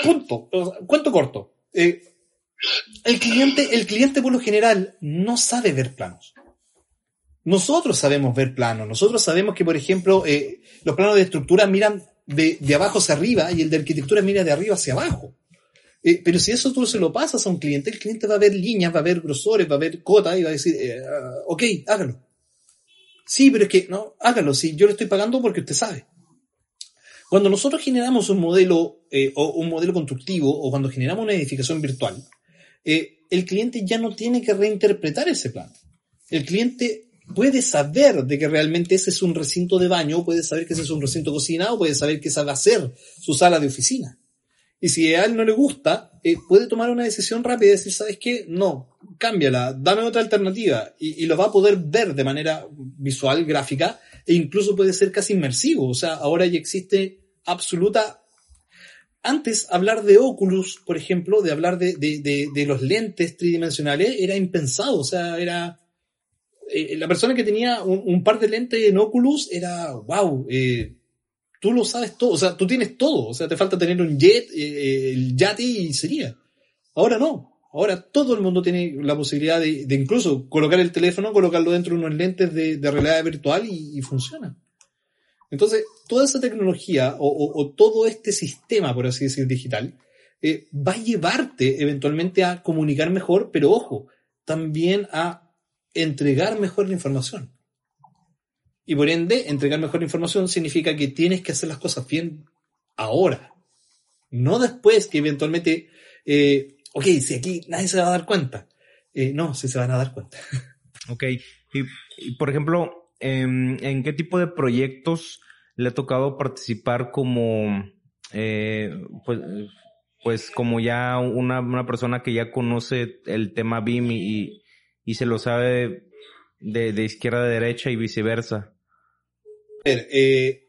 punto. Cuento corto. Eh, el cliente, el cliente por lo general no sabe ver planos. Nosotros sabemos ver planos. Nosotros sabemos que, por ejemplo, eh, los planos de estructura miran de, de, abajo hacia arriba y el de arquitectura mira de arriba hacia abajo. Eh, pero si eso tú se lo pasas a un cliente, el cliente va a ver líneas, va a ver grosores, va a ver cotas y va a decir, eh, ok, hágalo. Sí, pero es que, no, hágalo, sí, yo le estoy pagando porque usted sabe. Cuando nosotros generamos un modelo eh, o un modelo constructivo o cuando generamos una edificación virtual, eh, el cliente ya no tiene que reinterpretar ese plan. El cliente puede saber de que realmente ese es un recinto de baño, puede saber que ese es un recinto de cocina o puede saber que esa va a ser su sala de oficina. Y si a él no le gusta, eh, puede tomar una decisión rápida y decir, ¿sabes qué? No, cámbiala, dame otra alternativa. Y, y, lo va a poder ver de manera visual, gráfica, e incluso puede ser casi inmersivo. O sea, ahora ya existe absoluta... Antes, hablar de Oculus, por ejemplo, de hablar de, de, de, de los lentes tridimensionales, era impensado. O sea, era... Eh, la persona que tenía un, par de lentes en Oculus era, wow, eh, tú lo sabes todo, o sea, tú tienes todo, o sea, te falta tener un jet, eh, el yate y sería. Ahora no, ahora todo el mundo tiene la posibilidad de, incluso colocar el teléfono, colocarlo dentro de unos lentes de, realidad virtual y, funciona. Entonces, toda esa tecnología o, o, o, todo este sistema, por así decir, digital, eh, va a llevarte eventualmente a comunicar mejor, pero ojo, también a entregar mejor la información. Y por ende, entregar mejor información significa que tienes que hacer las cosas bien ahora. No después que eventualmente, eh, ok, si aquí nadie se va a dar cuenta. Eh, no, si se van a dar cuenta. Ok. Y, por ejemplo, ¿en, ¿en, qué tipo de proyectos le ha tocado participar como, eh, pues, pues como ya una, una, persona que ya conoce el tema BIM y, y se lo sabe de, de izquierda a derecha y viceversa? ver, eh,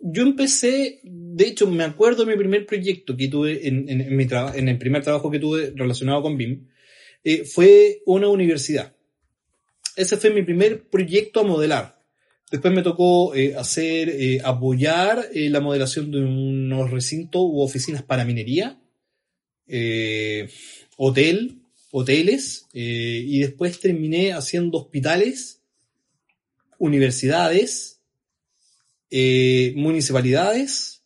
yo empecé, de hecho, me acuerdo de mi primer proyecto que tuve en, en, en mi en el primer trabajo que tuve relacionado con BIM, eh, fue una universidad. Ese fue mi primer proyecto a modelar. Después me tocó eh, hacer, eh, apoyar eh, la modelación de unos recintos u oficinas para minería, eh, hotel, hoteles, y después terminé haciendo hospitales, universidades, eh, municipalidades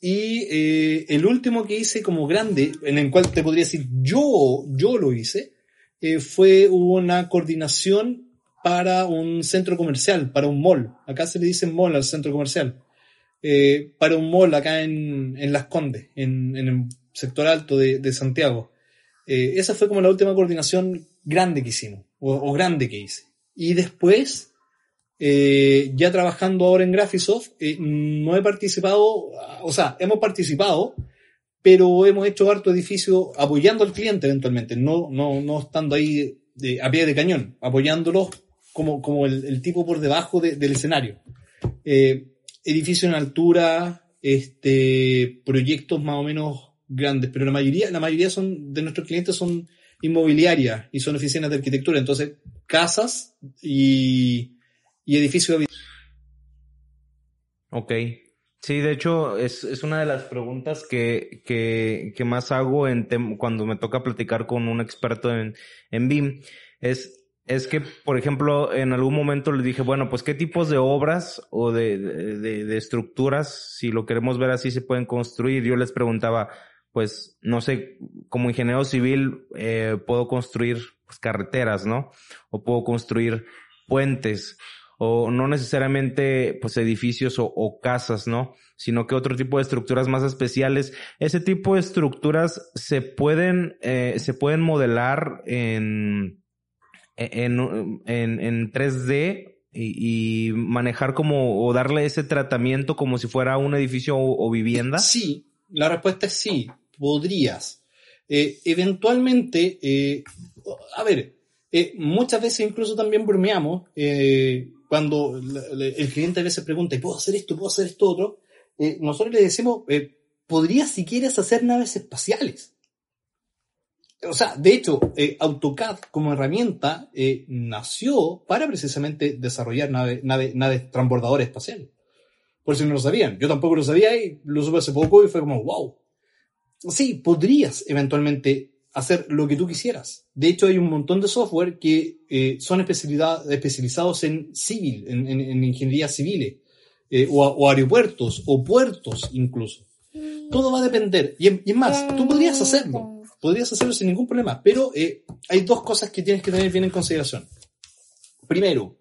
y eh, el último que hice como grande, en el cual te podría decir yo, yo lo hice, eh, fue una coordinación para un centro comercial, para un mall. Acá se le dice mall al centro comercial. Eh, para un mall acá en, en Las Condes, en, en, el sector alto de, de Santiago. Eh, esa fue como la última coordinación grande que hicimos, o, grande que hice. Y después eh, ya trabajando ahora en Graphisoft, eh, no he participado, o sea, hemos participado, pero hemos hecho harto edificio apoyando al cliente eventualmente, no, no, no estando ahí de, a pie de cañón, apoyándolos como, como el, tipo por debajo de, del escenario. Eh, edificio en altura, este, proyectos más o menos grandes, pero la mayoría, la mayoría son, de nuestros clientes son inmobiliarias y son oficinas de arquitectura, entonces casas y, y edificio de Ok. Sí, de hecho, es, es una de las preguntas que, que, que más hago en cuando me toca platicar con un experto en, en BIM. Es, es que, por ejemplo, en algún momento le dije, bueno, pues qué tipos de obras o de, de estructuras, si lo queremos ver así, se pueden construir. Yo les preguntaba, pues, no sé, como ingeniero civil, eh, puedo construir pues, carreteras, ¿no? O puedo construir puentes o no necesariamente pues edificios o, casas, ¿no? Sino que otro tipo de estructuras más especiales. Ese tipo de estructuras se pueden, eh, se pueden modelar en, en, en, en 3D y, manejar como, o darle ese tratamiento como si fuera un edificio o vivienda. Sí, la respuesta es sí, podrías. Eh, eventualmente, eh, a ver, eh, muchas veces incluso también bromeamos, cuando el cliente a veces pregunta, ¿puedo hacer esto? ¿Puedo hacer esto otro? Nosotros le decimos, podrías si quieres hacer naves espaciales. O sea, de hecho, AutoCAD como herramienta nació para precisamente desarrollar nave, nave, naves transbordadoras espaciales. Por si no lo sabían. Yo tampoco lo sabía y lo supe hace poco y fue como, wow. Sí, podrías eventualmente hacer lo que tú quisieras. De hecho, hay un montón de software que eh, son especializados en civil, en, en, ingeniería civil, eh, o, aeropuertos, o puertos incluso. Todo va a depender. Y, más, tú podrías hacerlo. Podrías hacerlo sin ningún problema. Pero eh, hay dos cosas que tienes que tener bien en consideración. Primero,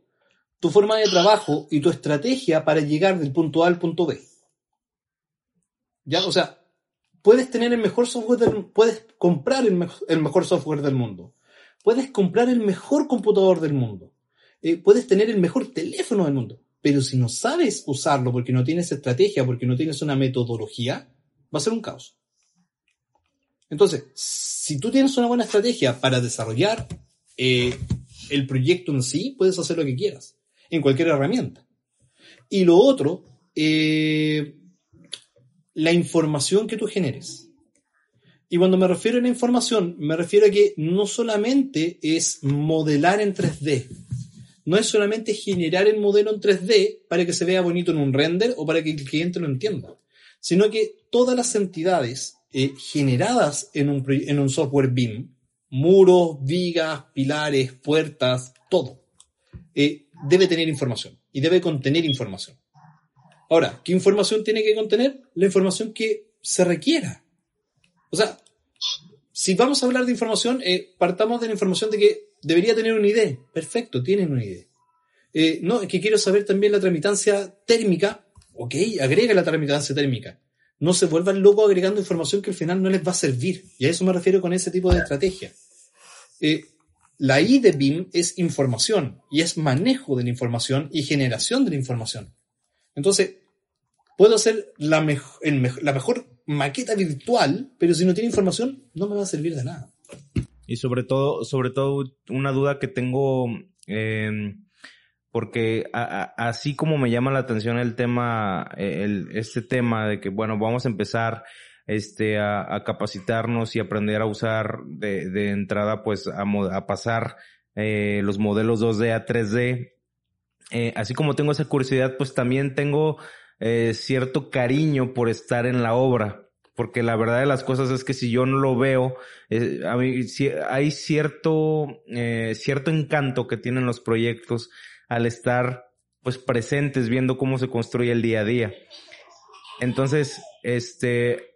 tu forma de trabajo y tu estrategia para llegar del punto A al punto B. ¿Ya? O sea, puedes tener el mejor software del puedes comprar el, mejor software del mundo. Puedes comprar el mejor computador del mundo. Eh, puedes tener el mejor teléfono del mundo. Pero si no sabes usarlo porque no tienes estrategia, porque no tienes una metodología, va a ser un caos. Entonces, si tú tienes una buena estrategia para desarrollar eh, el proyecto en sí, puedes hacer lo que quieras, en cualquier herramienta. Y lo otro, eh, la información que tú generes. Y cuando me refiero a la información, me refiero a que no solamente es modelar en 3D, no es solamente generar el modelo en 3D para que se vea bonito en un render o para que el cliente lo entienda, sino que todas las entidades eh, generadas en un, en un software BIM, muros, vigas, pilares, puertas, todo, eh, debe tener información y debe contener información. Ahora, ¿qué información tiene que contener? La información que se requiera. O sea, si vamos a hablar de información, eh, partamos de la información de que debería tener una idea. Perfecto, tienen una idea. Eh, no, es que quiero saber también la tramitancia térmica. Ok, agrega la tramitancia térmica. No se vuelvan locos agregando información que al final no les va a servir. Y a eso me refiero con ese tipo de estrategia. Eh, la I de BIM es información y es manejo de la información y generación de la información. Entonces, Puedo hacer la, la mejor maqueta virtual, pero si no tiene información, no me va a servir de nada. Y sobre todo, sobre todo, una duda que tengo, em, porque así como me llama la atención el tema, el, este tema de que, bueno, vamos a empezar este, a, capacitarnos y aprender a usar de, entrada, pues, a, a pasar eh, los modelos 2D a 3D. Eh, así como tengo esa curiosidad, pues también tengo eh, cierto cariño por estar en la obra. Porque la verdad de las cosas es que si yo no lo veo, eh, a mí, hay cierto, eh, cierto encanto que tienen los proyectos al estar pues presentes viendo cómo se construye el día a día. Entonces, este,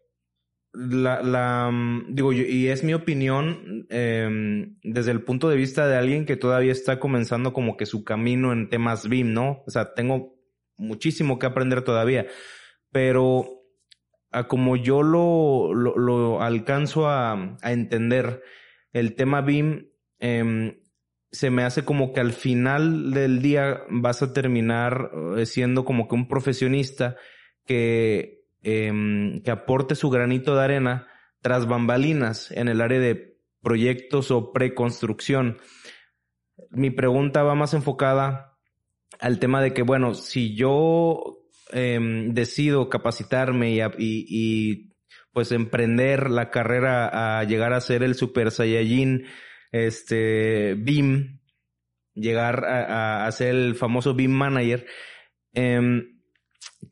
la, la mm, digo, y es mi opinión em, desde el punto de vista de alguien que todavía está comenzando como que su camino en temas BIM, ¿no? O sea, tengo muchísimo que aprender todavía, pero a como yo lo, lo, alcanzo a, a, entender, el tema BIM em, se me hace como que al final del día vas a terminar eh, siendo como que un profesionista que, em, que aporte su granito de arena tras bambalinas en el área de proyectos o preconstrucción. Mi pregunta va más enfocada al tema de que, bueno, si yo em, decido capacitarme y, y, pues emprender la carrera a llegar a ser el Super Saiyajin, este, BIM, llegar a, a, ser el famoso BIM Manager, em,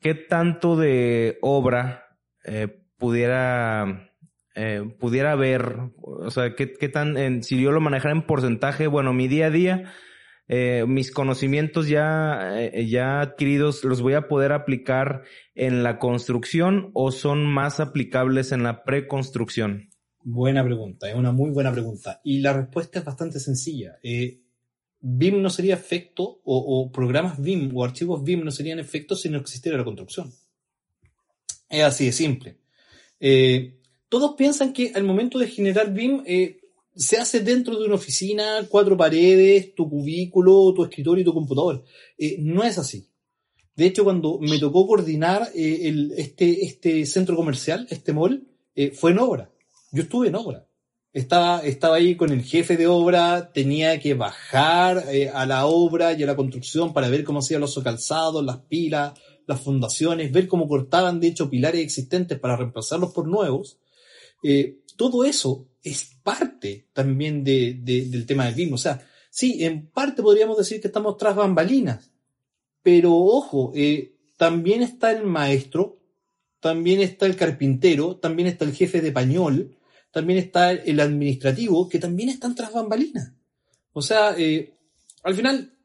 ¿qué tanto de obra eh, pudiera eh, pudiera ver, o sea, qué, qué tan, si yo lo manejara en porcentaje, bueno, mi día a día, eh, mis conocimientos ya, eh, ya adquiridos los voy a poder aplicar en la construcción o son más aplicables en la preconstrucción? Buena pregunta, es una muy buena pregunta. Y la respuesta es bastante sencilla. Eh, BIM no sería efecto, o, programas BIM o archivos BIM no serían efectos si no existiera la construcción. Es así de simple. todos piensan que al momento de generar BIM se hace dentro de una oficina, cuatro paredes, tu cubículo, tu escritorio y tu computador. Eh, no es así. De hecho, cuando me tocó coordinar eh, este, este centro comercial, este mall, eh, fue en obra. Yo estuve en obra. Estaba, estaba ahí con el jefe de obra, tenía que bajar a la obra y a la construcción para ver cómo hacían los calzados, las pilas, las fundaciones, ver cómo cortaban de hecho pilares existentes para reemplazarlos por nuevos, todo eso es parte también de, de, del tema del BIM. O sea, sí, en parte podríamos decir que estamos tras bambalinas, pero ojo, eh, también está el maestro, también está el carpintero, también está el jefe de pañol, también está el administrativo, que también están tras bambalinas. O sea, eh, al final,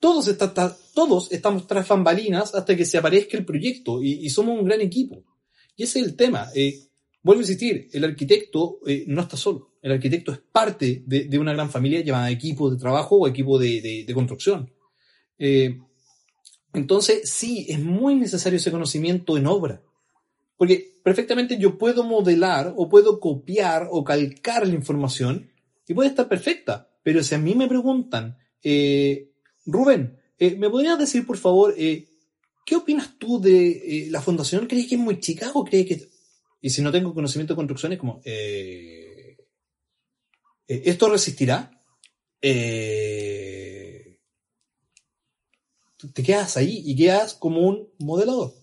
todos, todos estamos tras bambalinas hasta que se aparezca el proyecto y, y somos un gran equipo. Y ese es el tema. Eh, vuelvo a insistir, el arquitecto eh, no está solo. El arquitecto es parte de, de, una gran familia llamada equipo de trabajo o equipo de, de, construcción. Eh, entonces, sí, es muy necesario ese conocimiento en obra. Porque perfectamente yo puedo modelar o puedo copiar o calcar la información y puede estar perfecta. Pero si a mí me preguntan, eh, Rubén, ¿me podrías decir, por favor, qué opinas tú de la fundación? ¿Crees que es muy chica o crees que...? Y si no tengo conocimiento de construcción, es como, eh, eh, ¿esto resistirá? Eh, te quedas ahí y quedas como un modelador.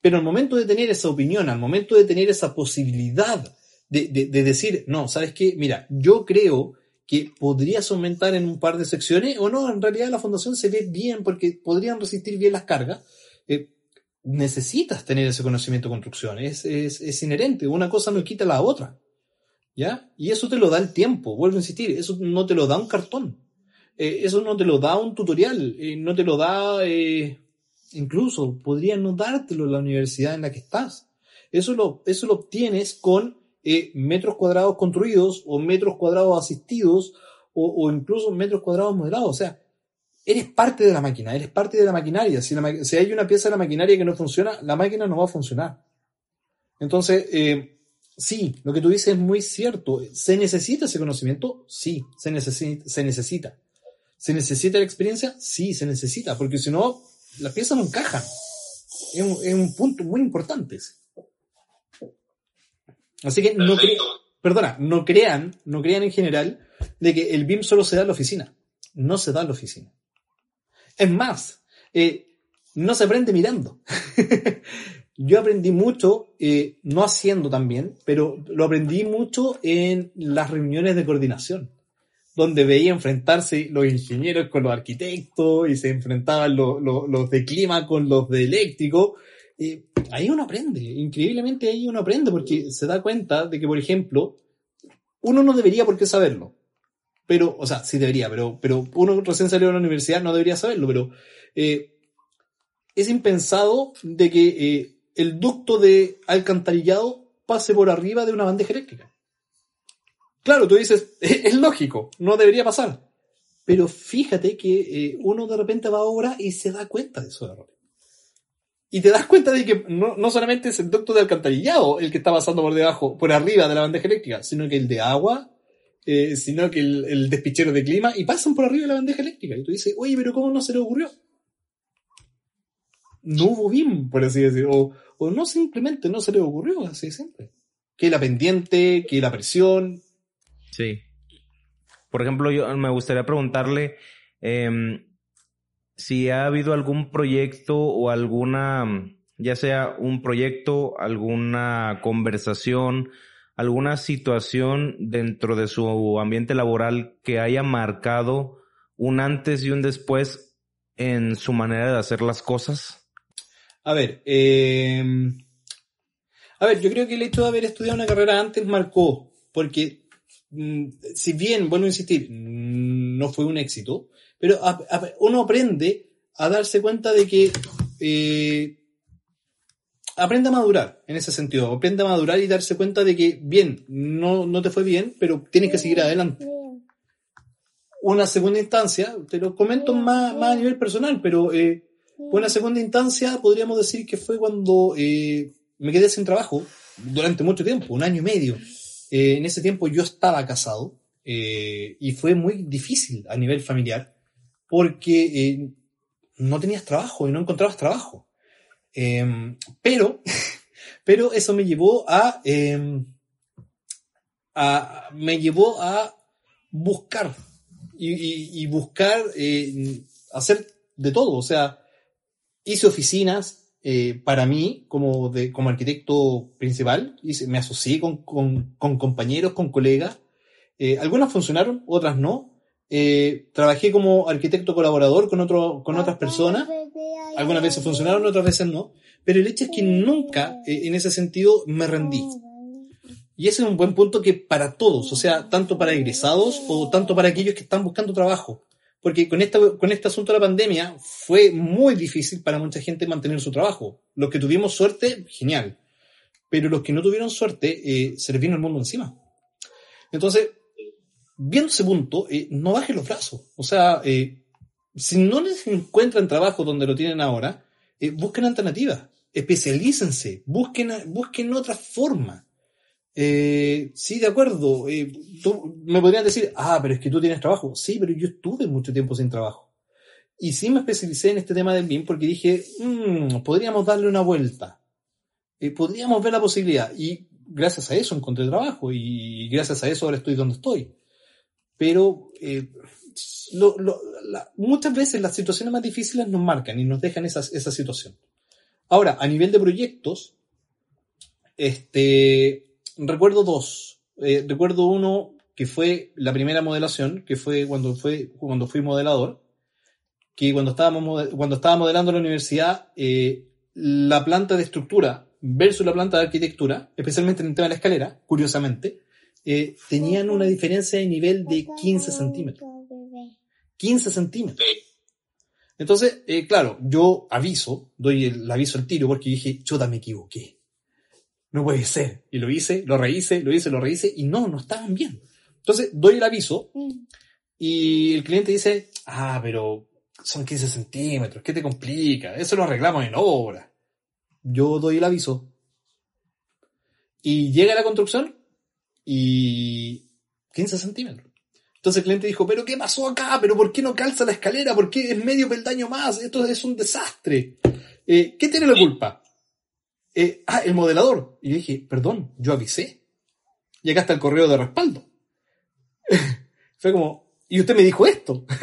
Pero al momento de tener esa opinión, al momento de tener esa posibilidad de, de, de decir, no, ¿sabes qué? Mira, yo creo que podrías aumentar en un par de secciones, o no, en realidad la fundación se ve bien porque podrían resistir bien las cargas. Necesitas tener ese conocimiento de construcción, es, es, inherente, una cosa no quita la otra. ¿Ya? Y eso te lo da el tiempo, vuelvo a insistir, eso no te lo da un cartón, eh, eso no te lo da un tutorial, eh, no te lo da, eh, incluso podría no dártelo la universidad en la que estás. Eso lo, eso lo obtienes con metros cuadrados construidos o metros cuadrados asistidos o, o, incluso metros cuadrados modelados. O sea, eres parte de la máquina, eres parte de la maquinaria. Si, la, si hay una pieza de la maquinaria que no funciona, la máquina no va a funcionar. Entonces, eh, sí, lo que tú dices es muy cierto. ¿Se necesita ese conocimiento? Sí, se necesita. Se necesita, ¿Se necesita la experiencia? Sí, se necesita, porque si no, las piezas no encajan. Es un, es un punto muy importante. Ese. Así que no perdona, no crean, no crean en general de que el BIM solo se da en la oficina. No se da en la oficina. Es más, eh, no se aprende mirando. Yo aprendí mucho, eh, no haciendo también, pero lo aprendí mucho en las reuniones de coordinación, donde veía enfrentarse los ingenieros con los arquitectos y se enfrentaban los, de clima con los de eléctrico. Ahí uno aprende, increíblemente ahí uno aprende porque se da cuenta de que, por ejemplo, uno no debería por qué saberlo. Pero, o sea, sí debería, pero, pero uno recién salió de la universidad no debería saberlo, pero eh, es impensado de que eh, el ducto de alcantarillado pase por arriba de una bandeja eléctrica. Claro, tú dices, es lógico, no debería pasar. Pero fíjate que eh, uno de repente va a obra y se da cuenta de eso de. Y te das cuenta de que no, no solamente es el ducto de alcantarillado el que está pasando por debajo, por arriba de la bandeja eléctrica, sino que el de agua, eh, sino que el, despichero de clima, y pasan por arriba de la bandeja eléctrica. Y tú dices, oye, pero ¿cómo no se le ocurrió? No hubo BIM, por así decirlo. O, o no simplemente no se le ocurrió, así siempre. Que la pendiente, que la presión. Sí. Por ejemplo, yo me gustaría preguntarle eh, si ha habido algún proyecto o alguna, ya sea un proyecto, alguna conversación, alguna situación dentro de su ambiente laboral que haya marcado un antes y un después en su manera de hacer las cosas? A ver, eh, a ver, yo creo que el hecho de haber estudiado una carrera antes marcó, porque mm, si bien, bueno insistir, no fue un éxito, pero a, a, uno aprende a darse cuenta de que eh, aprende a madurar en ese sentido, aprende a madurar y darse cuenta de que, bien, no, no te fue bien, pero tienes que seguir adelante. Una segunda instancia, te lo comento más, más a nivel personal, pero eh, una segunda instancia podríamos decir que fue cuando eh, me quedé sin trabajo durante mucho tiempo, un año y medio. Eh, en ese tiempo yo estaba casado eh, y fue muy difícil a nivel familiar porque eh, no tenías trabajo y no encontrabas trabajo. Eh, pero, pero eso me llevó a, eh, a, me llevó a buscar y, y, y buscar eh, hacer de todo. O sea, hice oficinas eh, para mí como, de, como arquitecto principal, hice, me asocié con, con, con compañeros, con colegas. Eh, algunas funcionaron, otras no. Trabajé como arquitecto colaborador con, otro, con otras personas. Algunas veces funcionaron, otras veces no. Pero el hecho es que nunca, eh, en ese sentido, me rendí. Y ese es un buen punto que para todos, o sea, tanto para egresados o tanto para aquellos que están buscando trabajo. Porque con, esta, con este asunto de la pandemia fue muy difícil para mucha gente mantener su trabajo. Los que tuvimos suerte, genial. Pero los que no tuvieron suerte, eh, se les vino el mundo encima. Entonces, viendo ese punto, eh, no bajen los brazos. O sea, eh, si no les encuentran trabajo donde lo tienen ahora, eh, busquen alternativas, especialícense, busquen, busquen otra forma. Eh, sí, de acuerdo. Eh, tú me podrías decir, ah, pero es que tú tienes trabajo. Sí, pero yo estuve mucho tiempo sin trabajo. Y sí me especialicé en este tema del BIM porque dije, "Mm, podríamos darle una vuelta. Podríamos ver la posibilidad. Y gracias a eso encontré trabajo y gracias a eso ahora estoy donde estoy. Pero lo- lo- la- muchas veces las situaciones más difíciles nos marcan y nos dejan esa, esa situación. Ahora, a nivel de proyectos, este, recuerdo dos. Eh, recuerdo uno que fue la primera modelación, que fue cuando, fue cuando fui modelador, que cuando, estábamos, cuando estaba modelando la universidad, eh, la planta de estructura versus la planta de arquitectura, especialmente en el tema de la escalera, curiosamente, eh, tenían una diferencia de nivel de 15 centímetros. 15 centímetros. Entonces, eh, claro, yo aviso, doy el aviso al tiro porque dije, chuta, me equivoqué. No puede ser. Y lo hice, lo rehice, lo hice, lo rehice y no, no estaban bien. Entonces, doy el aviso y el cliente dice, ah, pero son 15 centímetros, ¿qué te complica? Eso lo arreglamos en obra. Yo doy el aviso. Y llega la construcción y 15 centímetros. Entonces el cliente dijo, pero ¿qué pasó acá? ¿Pero por qué no calza la escalera? ¿Por qué es medio peldaño más? Esto es un desastre. Eh, ¿Qué tiene la culpa? Eh, ah, el modelador. Y yo dije, perdón, yo avisé. Y acá está el correo de respaldo. Fue como, y usted me dijo esto.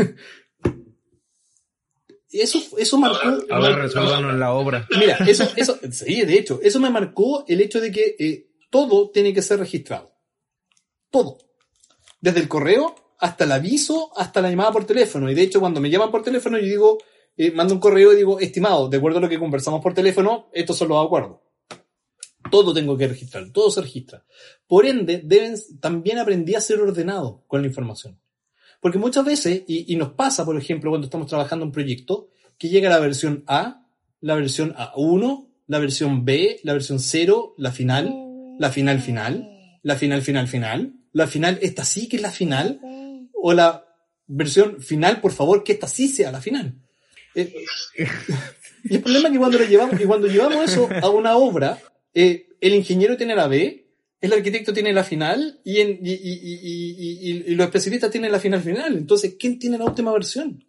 Eso, eso marcó... A ver, resuélvanlo en la obra. Mira, eso, eso, sí, de hecho, eso me marcó el hecho de que eh, todo tiene que ser registrado. Todo. Desde el correo hasta el aviso, hasta la llamada por teléfono. Y de hecho, cuando me llaman por teléfono, yo digo, eh, mando un correo y digo, estimado, de acuerdo a lo que conversamos por teléfono, estos son los acuerdos. Todo tengo que registrar, todo se registra. Por ende, deben, también aprendí a ser ordenado con la información. Porque muchas veces, y, y nos pasa, por ejemplo, cuando estamos trabajando un proyecto, que llega la versión A, la versión A1, la versión B, la versión 0, la final, la final final, la final final final, la final, esta sí que es la final, o la versión final, por favor, que esta sí sea la final. Eh, y el problema es que cuando lo llevamos, que cuando llevamos eso a una obra, eh, el ingeniero tiene la B, el arquitecto tiene la final y, en- y, y- y- y- y- y los especialistas tienen la final final. Entonces, ¿quién tiene la última versión?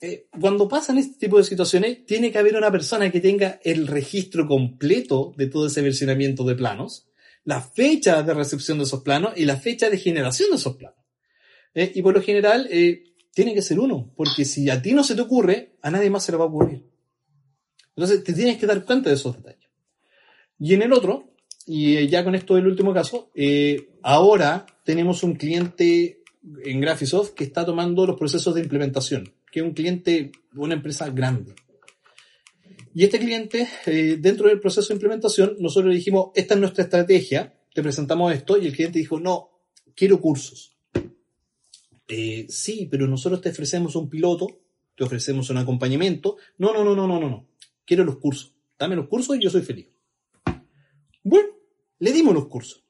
Eh, cuando pasan este tipo de situaciones, tiene que haber una persona que tenga el registro completo de todo ese versionamiento de planos, la fecha de recepción de esos planos y la fecha de generación de esos planos. Eh, y por lo general, eh, tiene que ser uno, porque si a ti no se te ocurre, a nadie más se le va a ocurrir. Entonces, te tienes que dar cuenta de esos detalles. Y en el otro, y eh, ya con esto del último caso, ahora tenemos un cliente en Graphisoft que está tomando los procesos de implementación, que es un cliente, una empresa grande. Y este cliente, dentro del proceso de implementación, nosotros le dijimos, esta es nuestra estrategia, te presentamos esto, y el cliente dijo, no, quiero cursos. Eh, sí, pero nosotros te ofrecemos un piloto, te ofrecemos un acompañamiento. No, no, no, no, no, no, no. Quiero los cursos. Dame los cursos y yo soy feliz. Bueno, le dimos los cursos.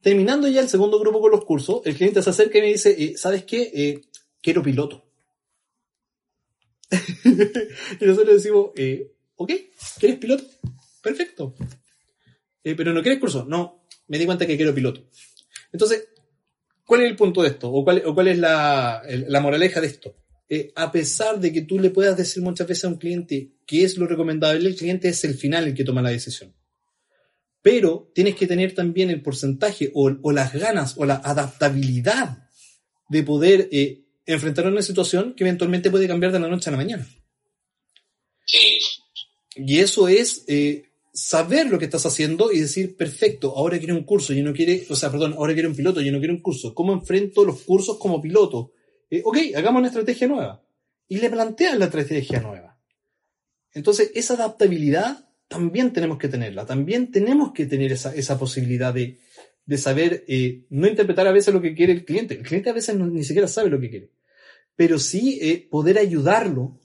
Terminando ya el segundo grupo con los cursos, el cliente se acerca y me dice, eh, ¿sabes qué? Eh, quiero piloto. y nosotros decimos, ok, ¿quieres piloto? Perfecto. Pero no quieres curso. No, me di cuenta que quiero piloto. Entonces, ¿cuál es el punto de esto? ¿O cuál, o cuál es la, moraleja de esto? Eh, a pesar de que tú le puedas decir muchas veces a un cliente qué es lo recomendable, el cliente es el final el que toma la decisión. Pero tienes que tener también el porcentaje o, o las ganas o la adaptabilidad de poder eh, enfrentar una situación que eventualmente puede cambiar de la noche a la mañana. Sí. Y eso es eh, saber lo que estás haciendo y decir, perfecto, ahora quiero un curso, yo no quiere, o sea, perdón, ahora quiero un piloto, yo no quiero un curso. ¿Cómo enfrento los cursos como piloto? Eh, ok, hagamos una estrategia nueva. Y le planteas la estrategia nueva. Entonces, esa adaptabilidad también tenemos que tenerla, también tenemos que tener esa, esa posibilidad de, de saber, eh, no interpretar a veces lo que quiere el cliente. El cliente a veces ni siquiera sabe lo que quiere. Pero sí eh, poder ayudarlo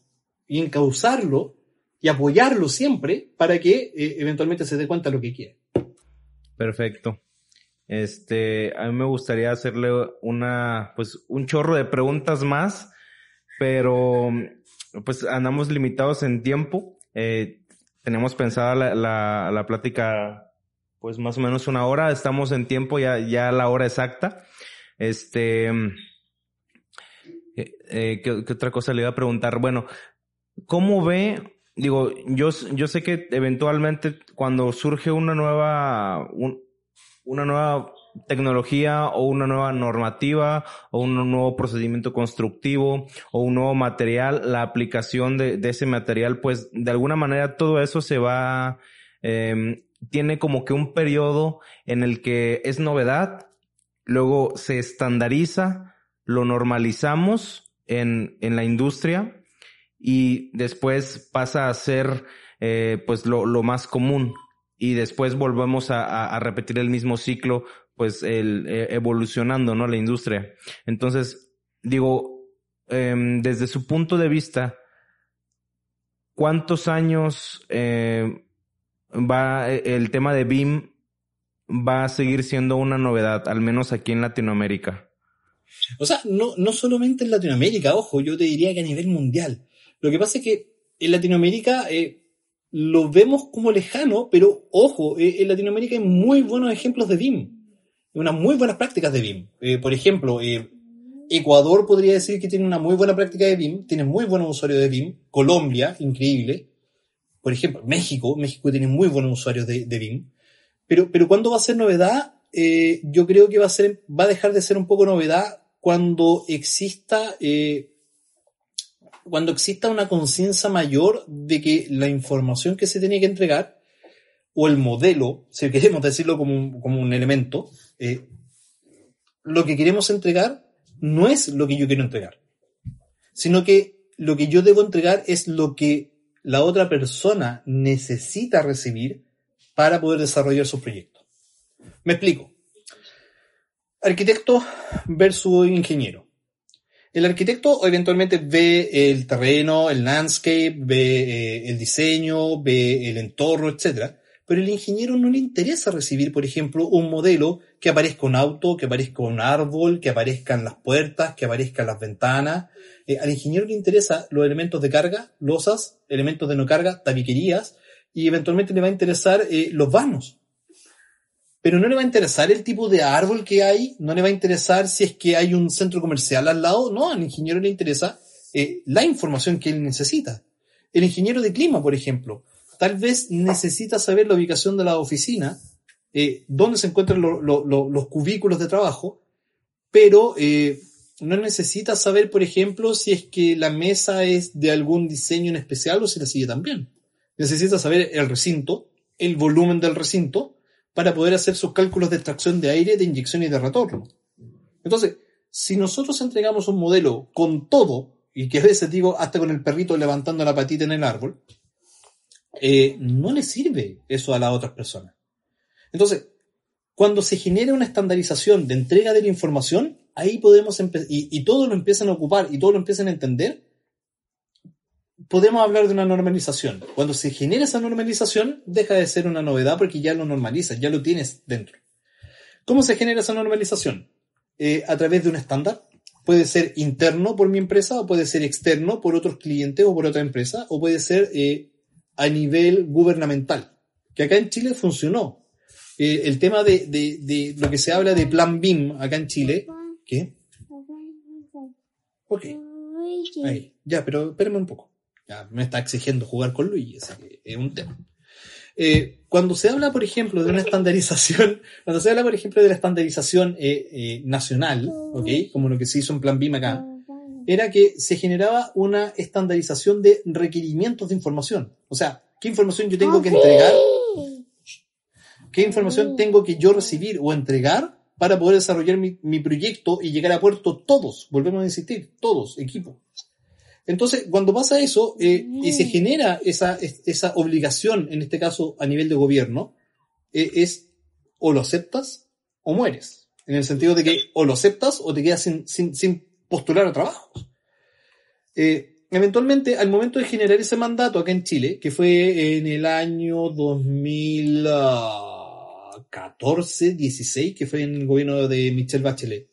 y encauzarlo y apoyarlo siempre para que eh, eventualmente se dé cuenta de lo que quiere. Perfecto. Este, a mí me gustaría hacerle una, pues, un chorro de preguntas más, pero pues andamos limitados en tiempo. Eh, tenemos pensada la, la, plática, pues más o menos una hora. Estamos en tiempo ya, ya la hora exacta. Este, eh, ¿qué, qué otra cosa le iba a preguntar? Bueno, ¿cómo ve? Digo, yo, yo sé que eventualmente cuando surge una nueva, un- una nueva tecnología o una nueva normativa o un nuevo procedimiento constructivo o un nuevo material, la aplicación de, de ese material, pues de alguna manera todo eso se va, eh, tiene como que un periodo en el que es novedad, luego se estandariza, lo normalizamos en, en la industria y después pasa a ser eh, pues lo, más común. Y después volvemos a, repetir el mismo ciclo pues el, eh, evolucionando no la industria. Entonces digo em, desde su punto de vista cuántos años eh, va el tema de BIM va a seguir siendo una novedad al menos aquí en Latinoamérica O sea, no, no solamente en Latinoamérica, ojo, yo te diría que a nivel mundial. Lo que pasa es que en Latinoamérica eh, lo vemos como lejano, pero ojo, eh, en Latinoamérica hay muy buenos ejemplos de BIM, unas muy buenas prácticas de BIM. Eh, por ejemplo, Ecuador podría decir que tiene una muy buena práctica de BIM, tiene muy buenos usuarios de BIM, Colombia, increíble. Por ejemplo, México, México tiene muy buenos usuarios de, BIM. Pero, pero ¿cuándo va a ser novedad? Yo creo que va a, ser, va a dejar de ser un poco novedad cuando exista, cuando exista una conciencia mayor de que la información que se tenía que entregar, o el modelo, si queremos decirlo como un, como un elemento, eh, lo que queremos entregar no es lo que yo quiero entregar, sino que lo que yo debo entregar es lo que la otra persona necesita recibir para poder desarrollar su proyecto. Me explico. Arquitecto versus ingeniero. El arquitecto eventualmente ve el terreno, el landscape, ve eh, el diseño, ve el entorno, etc. Pero el ingeniero no le interesa recibir, por ejemplo, un modelo que aparezca un auto, que aparezca un árbol, que aparezcan las puertas, que aparezcan las ventanas. Eh, al ingeniero le interesa los elementos de carga, losas, elementos de no carga, tabiquerías, y eventualmente le va a interesar eh, los vanos. Pero no le va a interesar el tipo de árbol que hay, no le va a interesar si es que hay un centro comercial al lado, no, al ingeniero le interesa eh, la información que él necesita. El ingeniero de clima, por ejemplo, tal vez necesita saber la ubicación de la oficina, eh, dónde se encuentran lo- lo- lo- los cubículos de trabajo, pero eh, no necesita saber, por ejemplo, si es que la mesa es de algún diseño en especial o si la sigue también. Necesita saber el recinto, el volumen del recinto, para poder hacer sus cálculos de extracción de aire, de inyección y de retorno. Entonces, si nosotros entregamos un modelo con todo, y que a veces digo hasta con el perrito levantando la patita en el árbol, eh, no le sirve eso a las otras personas. Entonces, cuando se genera una estandarización de entrega de la información, ahí podemos empezar, y, y todos lo empiezan a ocupar y todos lo empiezan a entender, podemos hablar de una normalización. Cuando se genera esa normalización, deja de ser una novedad porque ya lo normalizas, ya lo tienes dentro. ¿Cómo se genera esa normalización? Eh, a través de un estándar. Puede ser interno por mi empresa, o puede ser externo por otros clientes o por otra empresa, o puede ser eh, a nivel gubernamental, que acá en Chile funcionó. Eh, el tema de, de- de lo que se habla de plan BIM acá en Chile, ¿qué? Ok, ahí, ya, pero espérame un poco. Ya me está exigiendo jugar con Luigi, así que es un tema. Eh, cuando se habla, por ejemplo, de una estandarización, cuando se habla, por ejemplo, de la estandarización eh, eh, nacional. Como lo que se hizo en Plan BIM acá, era que se generaba una estandarización de requerimientos de información. O sea, ¿qué información yo tengo que entregar? ¿Qué información tengo que yo recibir o entregar para poder desarrollar mi, mi proyecto y llegar a puerto todos? Volvemos a insistir, todos, equipo. Entonces, cuando pasa eso eh, y se genera esa, esa obligación, en este caso a nivel de gobierno, eh, es o lo aceptas o mueres. En el sentido de que o lo aceptas o te quedas sin, sin, sin postular a trabajos. Eh, eventualmente, al momento de generar ese mandato acá en Chile, que fue en el año 2014, 16, que fue en el gobierno de Michelle Bachelet,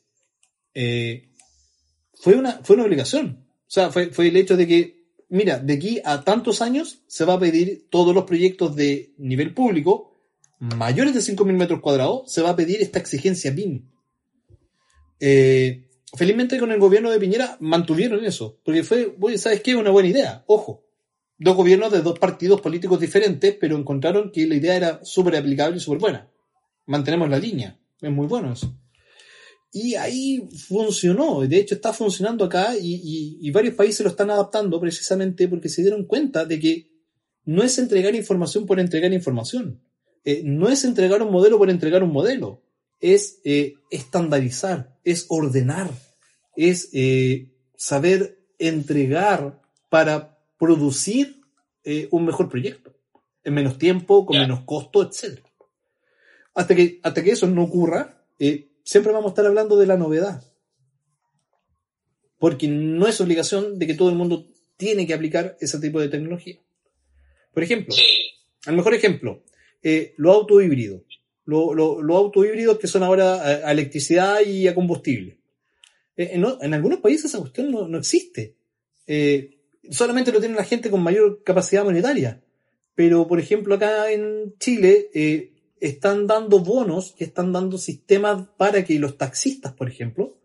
eh, fue, una, fue una obligación. O sea, fue, fue el hecho de que, mira, de aquí a tantos años se va a pedir todos los proyectos de nivel público mayores de 5.000 metros cuadrados, se va a pedir esta exigencia BIM. Eh, felizmente con el gobierno de Piñera mantuvieron eso, porque fue, ¿sabes qué? Una buena idea, ojo. Dos gobiernos de dos partidos políticos diferentes, pero encontraron que la idea era súper aplicable y súper buena. Mantenemos la línea, es muy bueno eso. Y ahí funcionó, de hecho está funcionando acá y, y varios países lo están adaptando precisamente porque se dieron cuenta de que no es entregar información por entregar información. Eh, no es entregar un modelo por entregar un modelo, es eh, estandarizar, es ordenar, es eh, saber entregar para producir un mejor proyecto, en menos tiempo, con menos costo, etc. Hasta que, hasta que eso no ocurra, siempre vamos a estar hablando de la novedad. Porque no es obligación de que todo el mundo tiene que aplicar ese tipo de tecnología. Por ejemplo, el mejor ejemplo, eh, los autos híbridos. Los autos híbridos que son ahora a, electricidad y a combustible. Eh, en, algunos países esa cuestión no, existe. Eh, solamente lo tiene la gente con mayor capacidad monetaria. Pero, por ejemplo, acá en Chile eh, están dando bonos, están dando sistemas para que los taxistas, por ejemplo,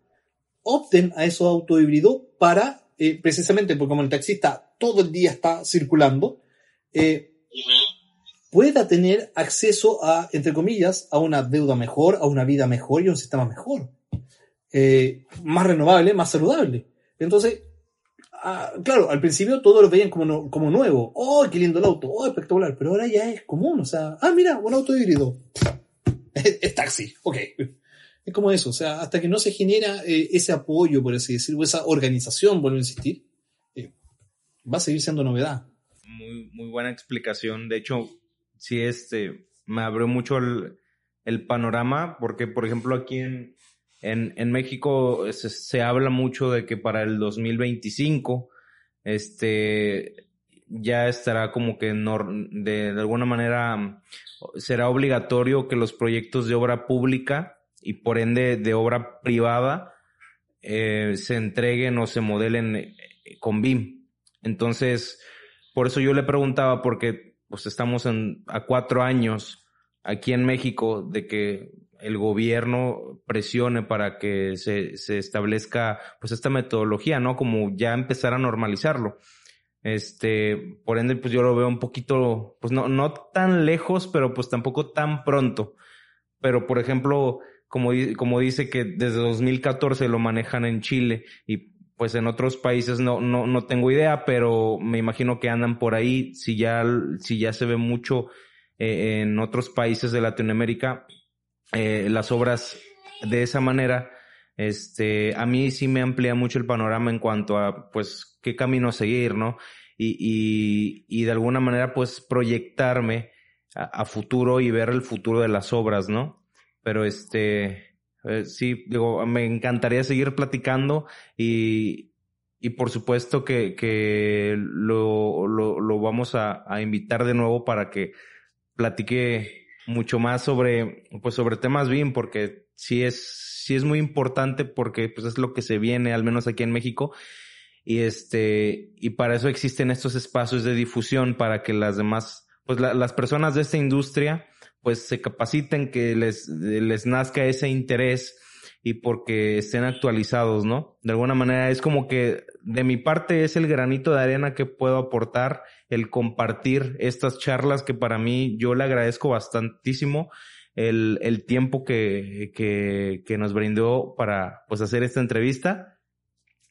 opten a esos autos híbridos para, precisamente porque como el taxista todo el día está circulando, pueda tener acceso a, entre comillas, a una deuda mejor, a una vida mejor y un sistema mejor. Eh, más renovable, más saludable. Entonces, ah, claro, al principio todos lo veían como, como nuevo. ¡Oh, qué lindo el auto! ¡Oh, espectacular! Pero ahora ya es común, o sea, ah, mira, un auto híbrido. es, taxi, ok. Es como eso, o sea, hasta que no se genera eh, ese apoyo, por así decirlo, esa organización, vuelvo a insistir, eh, va a seguir siendo novedad. Muy, muy buena explicación. De hecho, sí, este, me abrió mucho el, el panorama, porque, por ejemplo, aquí en, en, en México se, se, habla mucho de que para el 2025, este, ya estará como que de, de, alguna manera será obligatorio que los proyectos de obra pública y por ende de obra privada eh, se entreguen o se modelen eh, con BIM. Entonces, por eso yo le preguntaba, porque pues estamos en, a cuatro años aquí en México de que el gobierno presione para que se, se establezca pues esta metodología, ¿no? Como ya empezar a normalizarlo. Este, por ende, pues yo lo veo un poquito, pues no, no tan lejos, pero pues tampoco tan pronto. Pero, por ejemplo, como, como dice que desde 2014 lo manejan en Chile y pues en otros países no, no, no tengo idea, pero me imagino que andan por ahí. Si ya, si ya se ve mucho eh, en otros países de Latinoamérica, eh, las obras de esa manera, este, a mí sí me amplía mucho el panorama en cuanto a, pues, qué camino seguir, ¿no? Y, y, y de alguna manera, pues, proyectarme a, futuro y ver el futuro de las obras, ¿no? Pero este, eh, sí, digo, me encantaría seguir platicando y, y por supuesto que, que lo, lo, lo vamos a, a, invitar de nuevo para que platique mucho más sobre, pues sobre temas bien, porque sí es, sí es muy importante porque pues es lo que se viene, al menos aquí en México. Y este, y para eso existen estos espacios de difusión para que las demás, pues las personas de esta industria, pues se capaciten, que les, les nazca ese interés y porque estén actualizados, ¿no? De alguna manera es como que de mi parte es el granito de arena que puedo aportar, el compartir estas charlas que para mí yo le agradezco bastantísimo el, el tiempo que, que, que nos brindó para pues hacer esta entrevista.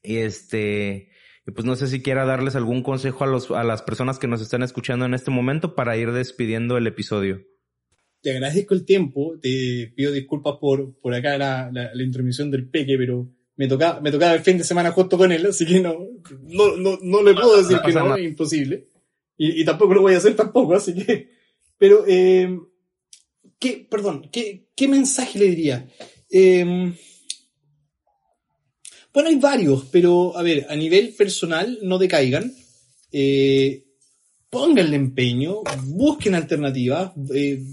Este, y pues no sé si quiera darles algún consejo a, los, a las personas que nos están escuchando en este momento para ir despidiendo el episodio. Te agradezco el tiempo, te pido disculpas por, por acá la, la, la intromisión del peque, pero me tocaba, me tocaba el fin de semana justo con él, así que no, no, no, no le puedo decir que no, es imposible. Y, tampoco lo voy a hacer tampoco, así que, pero, eh, ¿qué, perdón, qué, qué mensaje le diría? Eh, bueno, hay varios, pero a ver, a nivel personal, no decaigan. Eh, pónganle empeño, busquen alternativas, eh,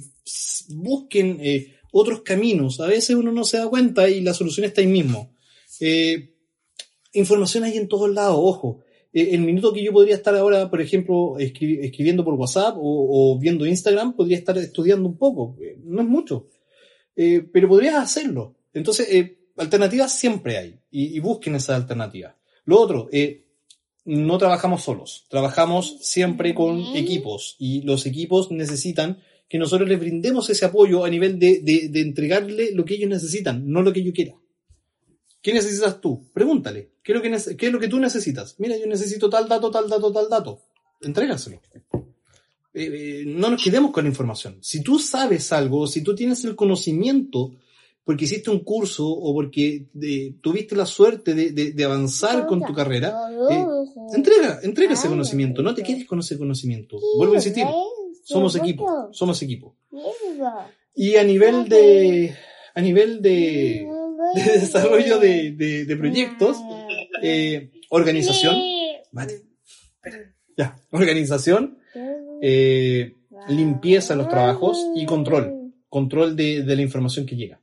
busquen eh, otros caminos. A veces uno no se da cuenta y la solución está ahí mismo. Eh, información hay en todos lados, ojo. Eh, el minuto que yo podría estar ahora, por ejemplo, escri escribiendo por WhatsApp o, o, viendo Instagram, podría estar estudiando un poco. Eh, no es mucho. pero podrías hacerlo. Entonces, alternativas siempre hay y, y busquen esas alternativas. Lo otro, eh, no trabajamos solos, trabajamos siempre con equipos y los equipos necesitan que nosotros les brindemos ese apoyo a nivel de, de, de entregarle lo que ellos necesitan, no lo que yo quiera. ¿Qué necesitas tú? Pregúntale. ¿Qué es, lo que ¿Qué es lo que tú necesitas? Mira, yo necesito tal dato, tal dato, tal dato. Entrégaselo. Eh, eh, no nos quedemos con la información. Si tú sabes algo, si tú tienes el conocimiento porque hiciste un curso o porque eh, tuviste la suerte de, de, de avanzar con tu carrera, entrega, entrega ese conocimiento, no te quedes con ese conocimiento. Vuelvo a insistir, somos equipo, somos equipo. Y a nivel de, a nivel de, de desarrollo de, de, de proyectos, eh, organización, ya, organización, eh, limpieza de los trabajos y control, control de, de la información que llega.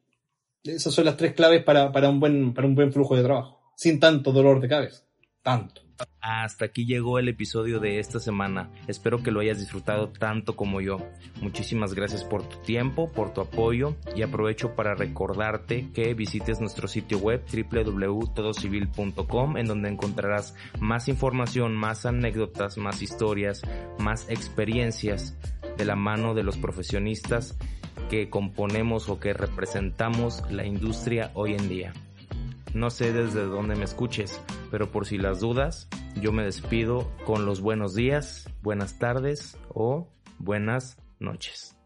Esas son las tres claves para, para, un buen, para un buen flujo de trabajo. Sin tanto dolor de cabeza. Tanto. Hasta aquí llegó el episodio de esta semana. Espero que lo hayas disfrutado tanto como yo. Muchísimas gracias por tu tiempo, por tu apoyo y aprovecho para recordarte que visites nuestro sitio web www.todocivil.com en donde encontrarás más información, más anécdotas, más historias, más experiencias de la mano de los profesionistas que componemos o que representamos la industria hoy en día. No sé desde dónde me escuches, pero por si las dudas, yo me despido con los buenos días, buenas tardes o buenas noches.